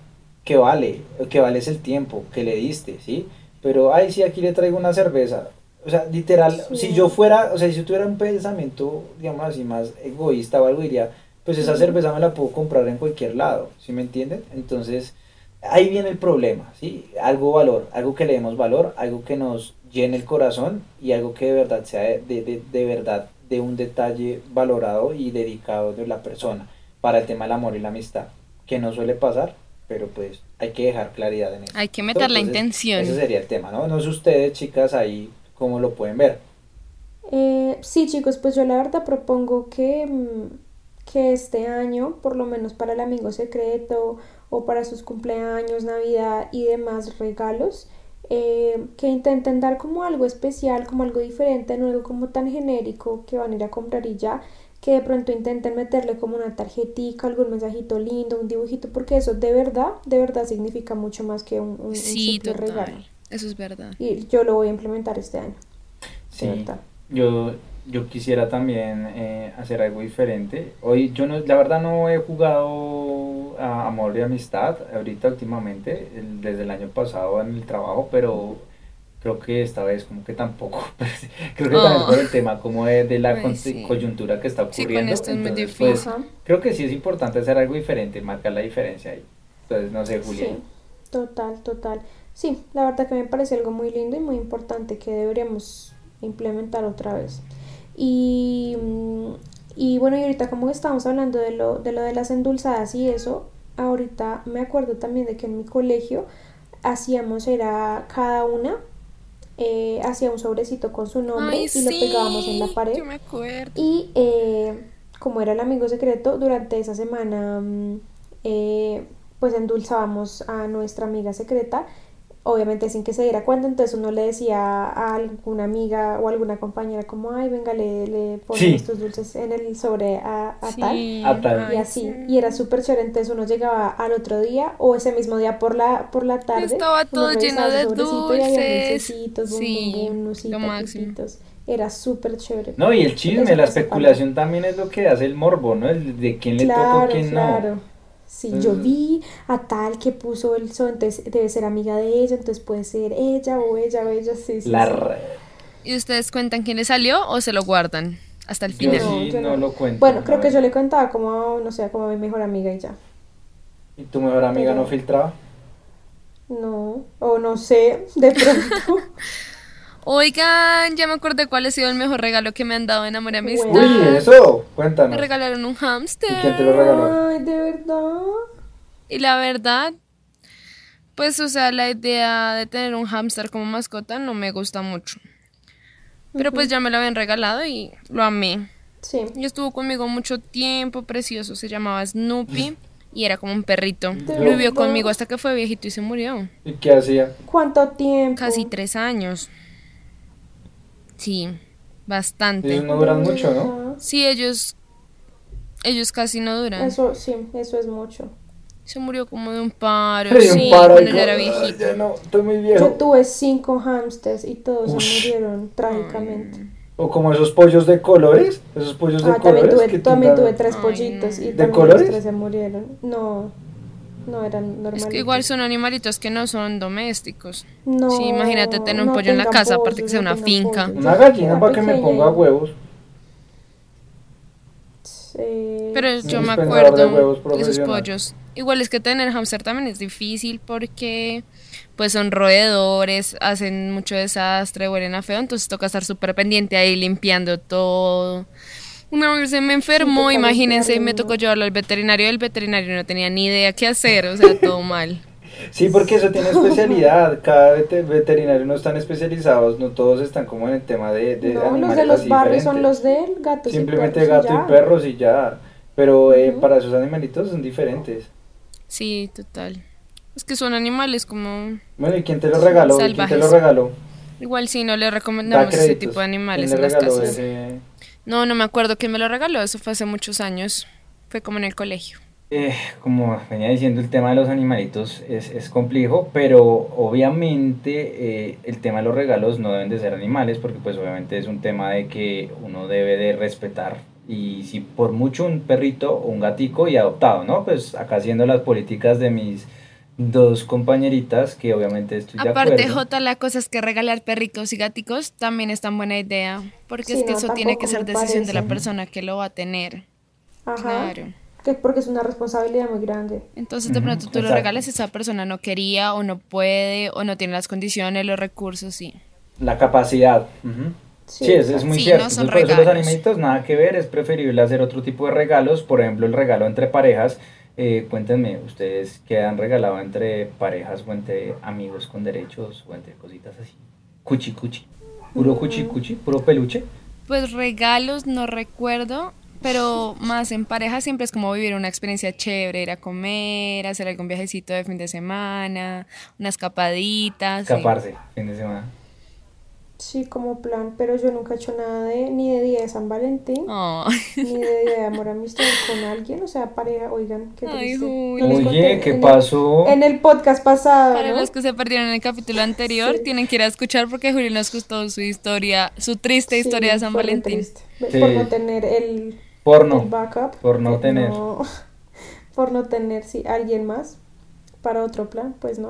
[SPEAKER 1] que vale, que vale es el tiempo que le diste, ¿sí? Pero, ay, sí, aquí le traigo una cerveza. O sea, literal, si yo fuera, o sea, si yo tuviera un pensamiento, digamos así, más egoísta o algo, diría, pues esa cerveza me la puedo comprar en cualquier lado, ¿sí me entienden? Entonces, ahí viene el problema, ¿sí? Algo valor, algo que le demos valor, algo que nos llene el corazón y algo que de verdad sea de, de, de verdad de un detalle valorado y dedicado de la persona para el tema del amor y la amistad, que no suele pasar, pero pues hay que dejar claridad en eso.
[SPEAKER 3] Hay que meter la intención.
[SPEAKER 1] Ese sería el tema, ¿no? No sé ustedes, chicas, ahí cómo lo pueden ver.
[SPEAKER 2] Eh, sí, chicos, pues yo la verdad propongo que, mm, que este año, por lo menos para el amigo secreto o para sus cumpleaños, Navidad y demás regalos, eh, que intenten dar como algo especial, como algo diferente, no algo como tan genérico que van a ir a comprar y ya, que de pronto intenten meterle como una tarjetita, algún mensajito lindo, un dibujito, porque eso de verdad, de verdad significa mucho más que un, un,
[SPEAKER 3] sí, regalo. Eso es verdad.
[SPEAKER 2] Y yo lo voy a implementar este año.
[SPEAKER 1] Sí. Yo, yo quisiera también eh, hacer algo diferente. Hoy yo no, la verdad no he jugado a amor y amistad ahorita últimamente, desde el año pasado en el trabajo, pero creo que esta vez como que tampoco, pues, creo que también por el tema como de, la coyuntura que está ocurriendo. Sí, pues, creo que sí es importante hacer algo diferente, marcar la diferencia ahí. Entonces, no sé, Julián.
[SPEAKER 2] Sí, total, total. Sí, la verdad que me parece algo muy lindo y muy importante que deberíamos implementar otra vez. Y, mm, y bueno, y ahorita como estamos hablando de lo, de lo de las endulzadas y eso, ahorita me acuerdo también de que en mi colegio hacíamos era cada una eh, hacía un sobrecito con su nombre
[SPEAKER 3] Ay,
[SPEAKER 2] y lo pegábamos en la pared.
[SPEAKER 3] Yo me acuerdo.
[SPEAKER 2] Y eh, como era el amigo secreto, durante esa semana mm, eh, pues endulzábamos a nuestra amiga secreta, obviamente sin que se diera cuenta, entonces uno le decía a alguna amiga o alguna compañera como, ay, venga, le, le ponen
[SPEAKER 1] Sí.
[SPEAKER 2] estos dulces en el sobre a, a
[SPEAKER 3] Sí,
[SPEAKER 2] tal.
[SPEAKER 1] A tal.
[SPEAKER 2] Y así,
[SPEAKER 3] sí.
[SPEAKER 2] y era súper chévere, entonces uno llegaba al otro día o ese mismo día por la, por la tarde.
[SPEAKER 3] Estaba todo lleno de
[SPEAKER 2] sobrecito y había
[SPEAKER 3] dulces. Sí,
[SPEAKER 2] bum, bum, nusitas,
[SPEAKER 3] lo máximo.
[SPEAKER 2] Era súper chévere.
[SPEAKER 1] No, y el chisme, la especulación también es lo que hace el morbo, ¿no? El de quién le toca o
[SPEAKER 2] Claro,
[SPEAKER 1] quién
[SPEAKER 2] claro.
[SPEAKER 1] no.
[SPEAKER 2] Sí, yo vi a tal que puso el son, entonces debe ser amiga de ella, entonces puede ser ella o ella o ella, sí, sí.
[SPEAKER 1] La
[SPEAKER 2] sí.
[SPEAKER 1] re-
[SPEAKER 3] ¿Y ustedes cuentan quién le salió o se lo guardan hasta el
[SPEAKER 1] Yo
[SPEAKER 3] final?
[SPEAKER 1] sí
[SPEAKER 2] yo
[SPEAKER 1] no lo cuento.
[SPEAKER 2] Bueno, creo
[SPEAKER 1] no.
[SPEAKER 2] que yo le contaba como, no sé, como a mi mejor amiga y ya.
[SPEAKER 1] ¿Y tu mejor amiga
[SPEAKER 2] Pero-
[SPEAKER 1] no filtraba?
[SPEAKER 2] No, o no sé, de pronto.
[SPEAKER 3] Oigan, ya me acordé cuál ha sido el mejor regalo que me han dado en Amor y Amistad.
[SPEAKER 1] Uy, eso,
[SPEAKER 3] Me
[SPEAKER 1] cuéntanos.
[SPEAKER 3] regalaron un hámster.
[SPEAKER 1] ¿Y quién te lo regaló?
[SPEAKER 2] Ay, de verdad.
[SPEAKER 3] Y la verdad, pues, o sea, la idea de tener un hámster como mascota no me gusta mucho. Pero pues ya me lo habían regalado y lo amé.
[SPEAKER 2] Sí.
[SPEAKER 3] Y estuvo conmigo mucho tiempo, precioso. Se llamaba Snoopy y era como un perrito.
[SPEAKER 2] De
[SPEAKER 3] Lo vivió conmigo hasta que fue viejito y se murió.
[SPEAKER 1] ¿Y qué hacía?
[SPEAKER 2] ¿Cuánto tiempo?
[SPEAKER 3] Casi tres años. Sí,
[SPEAKER 1] Ellos
[SPEAKER 3] bastante.
[SPEAKER 1] no duran mucho, ¿no?
[SPEAKER 3] Sí, ellos, ellos casi no duran.
[SPEAKER 2] Eso, sí, eso es mucho.
[SPEAKER 3] Se murió como de un paro.
[SPEAKER 1] Pero
[SPEAKER 3] sí,
[SPEAKER 1] un paro
[SPEAKER 3] cuando ya era viejito.
[SPEAKER 1] Ya no, estoy muy
[SPEAKER 2] Yo
[SPEAKER 1] viejo.
[SPEAKER 2] tuve cinco hamsters y todos
[SPEAKER 1] Ush.
[SPEAKER 2] se murieron trágicamente.
[SPEAKER 1] O como esos pollos de colores, esos pollos de
[SPEAKER 2] Ah, también
[SPEAKER 1] colores
[SPEAKER 2] tuve,
[SPEAKER 1] que
[SPEAKER 2] también tuve tres
[SPEAKER 3] Ay,
[SPEAKER 2] pollitos
[SPEAKER 3] no.
[SPEAKER 2] y
[SPEAKER 1] ¿De
[SPEAKER 2] también
[SPEAKER 1] colores?
[SPEAKER 2] los tres se murieron. No, no eran normales.
[SPEAKER 3] Es que igual son animalitos que no son domésticos.
[SPEAKER 2] No,
[SPEAKER 3] Sí, imagínate tener un
[SPEAKER 2] no
[SPEAKER 3] pollo en la casa, aparte que sea
[SPEAKER 2] no
[SPEAKER 3] una finca.
[SPEAKER 1] Una gallina para que me ponga huevos.
[SPEAKER 2] Sí.
[SPEAKER 3] Pero yo me acuerdo de esos pollos. Igual es que tener hámster también es difícil porque pues son roedores, hacen mucho desastre, huelen a feo, entonces toca estar súper pendiente ahí limpiando todo. Una vez se me enfermó, imagínense, y me tocó llevarlo al veterinario. El veterinario no tenía ni idea qué hacer, o sea, todo mal.
[SPEAKER 1] Sí, porque eso tiene especialidad. Cada vete- veterinario no están especializados, no todos están como en el tema de, de
[SPEAKER 2] no, los
[SPEAKER 1] animales
[SPEAKER 2] de los barrios son los de gatos
[SPEAKER 1] Simplemente
[SPEAKER 2] y perros
[SPEAKER 1] gato
[SPEAKER 2] y
[SPEAKER 1] y perros y ya. Pero eh, para esos animalitos son diferentes.
[SPEAKER 3] Sí, total. Es que son animales como...
[SPEAKER 1] Bueno, ¿y quién te lo regaló? ¿Y ¿Quién te lo regaló?
[SPEAKER 3] Igual sí, no le
[SPEAKER 1] Da
[SPEAKER 3] recomendamos ese tipo de animales
[SPEAKER 1] ¿Quién
[SPEAKER 3] en las casas.
[SPEAKER 1] ese?
[SPEAKER 3] No, no me acuerdo quién me lo regaló, eso fue hace muchos años. Fue como en el colegio.
[SPEAKER 1] Eh, como venía diciendo, el tema de los animalitos es, es complejo, pero obviamente eh, el tema de los regalos no deben de ser animales, porque pues obviamente es un tema de que uno debe de respetar. Y si por mucho un perrito o un gatico y adoptado, ¿no? Pues acá haciendo las políticas de mis dos compañeritas, que obviamente estoy de
[SPEAKER 3] Aparte,
[SPEAKER 1] acuerdo.
[SPEAKER 3] Jota, la cosa es que regalar perritos y gaticos también es tan buena idea, porque
[SPEAKER 2] Sí,
[SPEAKER 3] es que
[SPEAKER 2] no,
[SPEAKER 3] eso tiene que ser decisión de la
[SPEAKER 2] parece.
[SPEAKER 3] persona que lo va a tener.
[SPEAKER 2] Ajá.
[SPEAKER 3] Claro.
[SPEAKER 2] Que porque es una responsabilidad muy grande.
[SPEAKER 3] Entonces, de pronto tú lo
[SPEAKER 1] exacto.
[SPEAKER 3] regalas y esa persona no quería o no puede o no tiene las condiciones, los recursos, sí.
[SPEAKER 1] La capacidad. ujú. Sí, es, es muy
[SPEAKER 3] Sí,
[SPEAKER 1] cierto.
[SPEAKER 3] no son
[SPEAKER 1] Entonces, por eso los animalitos nada que ver, es preferible hacer otro tipo de regalos, por ejemplo, el regalo entre parejas. Eh, cuéntenme, ¿ustedes qué han regalado entre parejas o entre amigos con derechos o entre cositas así? Cuchi cuchi. Puro cuchi cuchi, puro peluche.
[SPEAKER 3] Pues regalos no recuerdo, pero más en pareja siempre es como vivir una experiencia chévere, ir a comer, hacer algún viajecito de fin de semana, unas escapaditas. sí.
[SPEAKER 1] Escaparse, fin de semana.
[SPEAKER 2] Sí, como plan, pero yo nunca he hecho nada de ni de día de San Valentín,
[SPEAKER 3] Oh.
[SPEAKER 2] ni de día de amor amistad con alguien, o sea, pareja, oigan, qué
[SPEAKER 3] Ay,
[SPEAKER 2] triste. No les
[SPEAKER 1] Oye, ¿qué
[SPEAKER 2] en el-
[SPEAKER 1] pasó?
[SPEAKER 2] En el podcast pasado,
[SPEAKER 3] Para
[SPEAKER 2] ¿no?
[SPEAKER 3] los que se perdieron en el capítulo anterior,
[SPEAKER 2] Sí.
[SPEAKER 3] tienen que ir a escuchar porque Juli nos gustó su historia, su triste
[SPEAKER 2] Sí,
[SPEAKER 3] historia de San Valentín.
[SPEAKER 2] triste.
[SPEAKER 1] Sí.
[SPEAKER 2] Por no tener el,
[SPEAKER 1] Porno.
[SPEAKER 2] el backup.
[SPEAKER 1] Por no
[SPEAKER 2] eh,
[SPEAKER 1] tener.
[SPEAKER 2] no- por no tener, sí, alguien más para otro plan, pues no.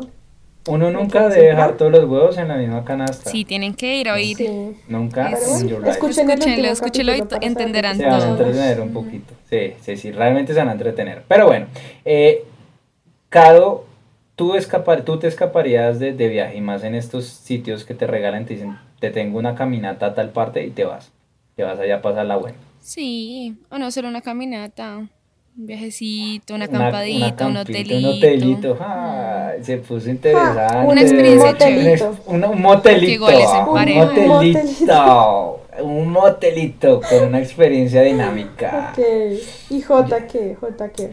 [SPEAKER 1] Uno nunca debe dejar todos los huevos en la misma canasta.
[SPEAKER 3] Sí, tienen que ir a oír.
[SPEAKER 2] Sí.
[SPEAKER 1] Nunca in your life.
[SPEAKER 3] Escúchenlo,
[SPEAKER 2] último
[SPEAKER 3] escúchenlo y entenderán
[SPEAKER 2] saber
[SPEAKER 1] Se van a
[SPEAKER 3] todo.
[SPEAKER 1] entretener un poquito. Sí, sí, sí, realmente se van a entretener. Pero bueno, eh, Cado, tú, escapar, tú te escaparías de, de viaje y más en estos sitios que te regalan, te dicen, te tengo una caminata a tal parte y te vas. Te vas allá a pasar la buena.
[SPEAKER 3] Sí, o no, solo una caminata. Un viajecito, una acampadita, un hotelito.
[SPEAKER 1] Un hotelito. se puso interesante.
[SPEAKER 3] una experiencia chévere.
[SPEAKER 1] Un, un motelito. Un motelito. Un motelito con una experiencia dinámica.
[SPEAKER 2] Ok. ¿Y J qué? ¿J qué?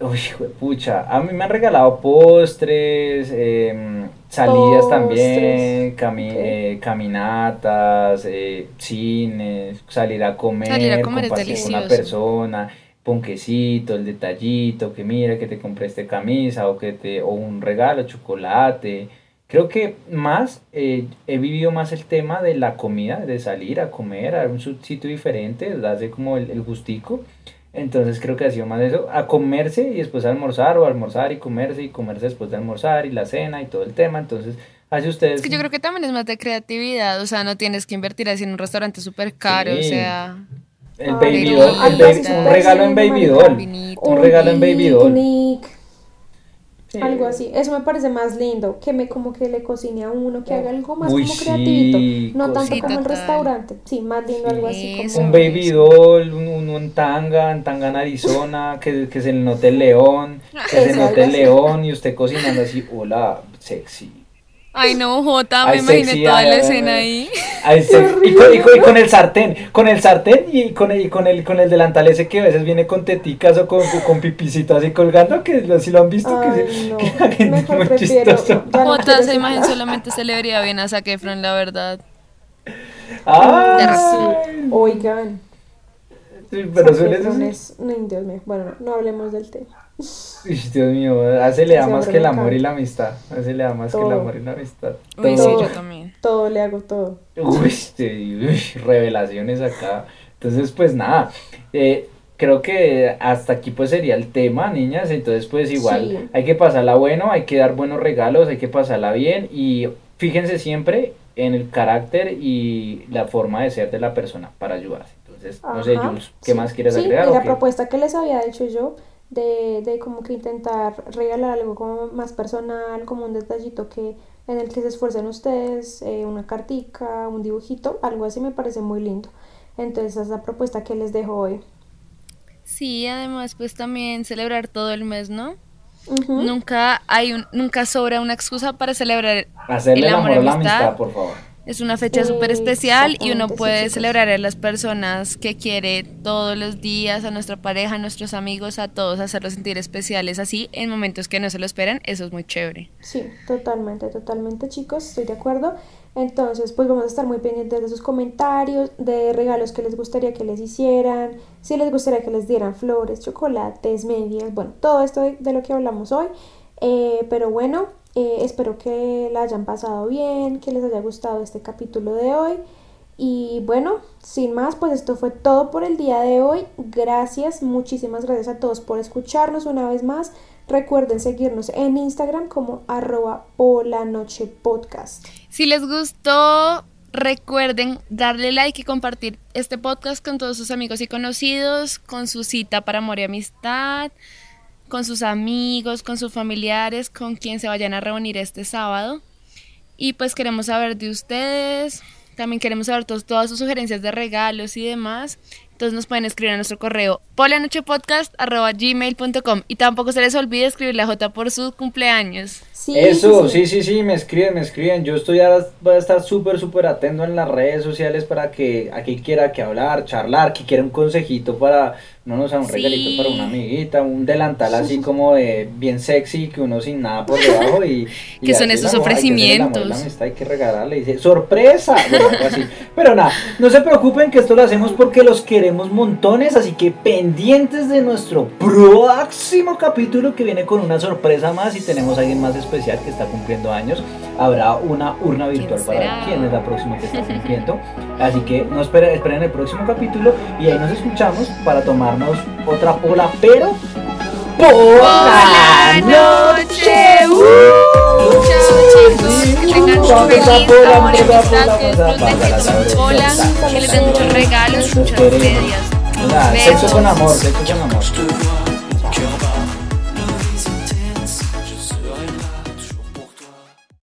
[SPEAKER 1] Uy, pucha. A mí me han regalado postres, em, salidas también, eh, caminatas, eh, cines, salir a comer,
[SPEAKER 3] salir a comer compartir
[SPEAKER 1] con una persona ponquecito, el detallito, que mira que te compré esta camisa o que te o un regalo, chocolate. Creo que más eh, he vivido más el tema de la comida, de salir a comer a un sitio diferente, darse como el, el gustico. Entonces creo que ha sido más eso, a comerse y después almorzar o almorzar y comerse y comerse después de almorzar y la cena y todo el tema. Entonces, hace ustedes...
[SPEAKER 3] Es que yo creo que también es más de creatividad, o sea, no tienes que invertir así en un restaurante súper caro, o sea...
[SPEAKER 1] El baby doll, un regalo en baby doll. Un regalo en baby doll.
[SPEAKER 2] Algo así. Eso me parece más lindo. Que me como que le cocine a uno, que haga algo más como creativito. No tanto como el restaurante. Sí, más lindo, algo así
[SPEAKER 1] como. Un baby doll, un, un, tanga, en tanga en Arizona, que, que se le note el león, que se note el león y usted cocinando así, hola, sexy.
[SPEAKER 3] Ay, no, Jota, me imaginé toda la escena ahí.
[SPEAKER 1] y, con, y, con, el sartén, con el sartén y con el, con el, con el delantal ese que a veces viene con teticas o con, con pipicito así colgando, que si lo han visto, que,
[SPEAKER 2] no. que la gente es muy chistoso.
[SPEAKER 3] Jota, esa imagen solamente se le vería bien a Zac Efron, la verdad.
[SPEAKER 2] Ay. Oigan. Sí, pero suele ser... No, Dios mío. Bueno, no hablemos del tema.
[SPEAKER 1] Dios mío, hace le da más que el amor y la amistad. Hace le da más que el amor y la amistad.
[SPEAKER 3] Todo, sí, yo también.
[SPEAKER 2] Todo le hago todo.
[SPEAKER 1] Uy, revelaciones acá. Entonces, pues nada. Eh, creo que hasta aquí pues sería el tema, niñas. Entonces, pues igual hay que pasarla bueno, hay que dar buenos regalos, hay que pasarla bien. Y fíjense siempre en el carácter y la forma de ser de la persona para ayudarse. Entonces, no sé, Jules, ¿qué más quieres agregar?
[SPEAKER 2] Sí, la propuesta que les había hecho yo de, de como que intentar regalar algo como más personal, como un detallito que en el que se esfuercen ustedes, eh, una cartica, un dibujito, algo así me parece muy lindo. Entonces esa es la propuesta que les dejo hoy.
[SPEAKER 3] Sí, además pues también celebrar todo el mes, ¿no? Nunca hay un, nunca sobra una excusa para celebrar
[SPEAKER 1] el amor, la amistad, por favor.
[SPEAKER 3] Es una fecha súper especial y uno puede celebrar a las personas que quiere todos los días, a nuestra pareja, a nuestros amigos, a todos, hacerlos sentir especiales así en momentos que no se lo esperan. Eso es muy chévere.
[SPEAKER 2] Sí, totalmente, totalmente chicos, estoy de acuerdo. Entonces, pues vamos a estar muy pendientes de sus comentarios, de regalos que les gustaría que les hicieran, si les gustaría que les dieran flores, chocolates, medias, bueno, todo esto de, lo que hablamos hoy. Eh, pero bueno, eh, espero que la hayan pasado bien, que les haya gustado este capítulo de hoy. Y bueno, sin más, pues esto fue todo por el día de hoy. Gracias, muchísimas gracias a todos por escucharnos una vez más. Recuerden seguirnos en Instagram como arroba podcast.
[SPEAKER 3] Si les gustó, recuerden darle like y compartir este podcast con todos sus amigos y conocidos, con su cita para amor y amistad con sus amigos, con sus familiares, con quien se vayan a reunir este sábado. Y pues queremos saber de ustedes, también queremos saber todas sus sugerencias de regalos y demás. Entonces nos pueden escribir a nuestro correo polanochepodcast.gmail.com y tampoco se les olvide escribirle a J por su cumpleaños.
[SPEAKER 1] Eso, sí, sí, sí, me escriben, me escriben. Yo estoy ahora, voy a estar súper, súper atento en las redes sociales para que aquí quiera que hablar, charlar, que quiera un consejito para no nos da un regalito para una amiguita, un delantal así como de bien sexy, que uno sin nada por debajo y...
[SPEAKER 3] que son esos ofrecimientos.
[SPEAKER 1] Hay que, regalarle, dice, sorpresa, Pero nada, no se preocupen que esto lo hacemos porque los queremos montones, así que pendientes de nuestro próximo capítulo que viene con una sorpresa más y tenemos a alguien más especial que está cumpliendo años. Habrá una urna virtual para quién es la próxima que está cumpliendo. Así que no esperen, esperen el próximo capítulo y ahí nos escuchamos para tomar otra pola, pero por la noche.
[SPEAKER 3] Uh, pola, que les den muchos regalos, muchas medias.
[SPEAKER 1] Sexo con amor, sexo con amor.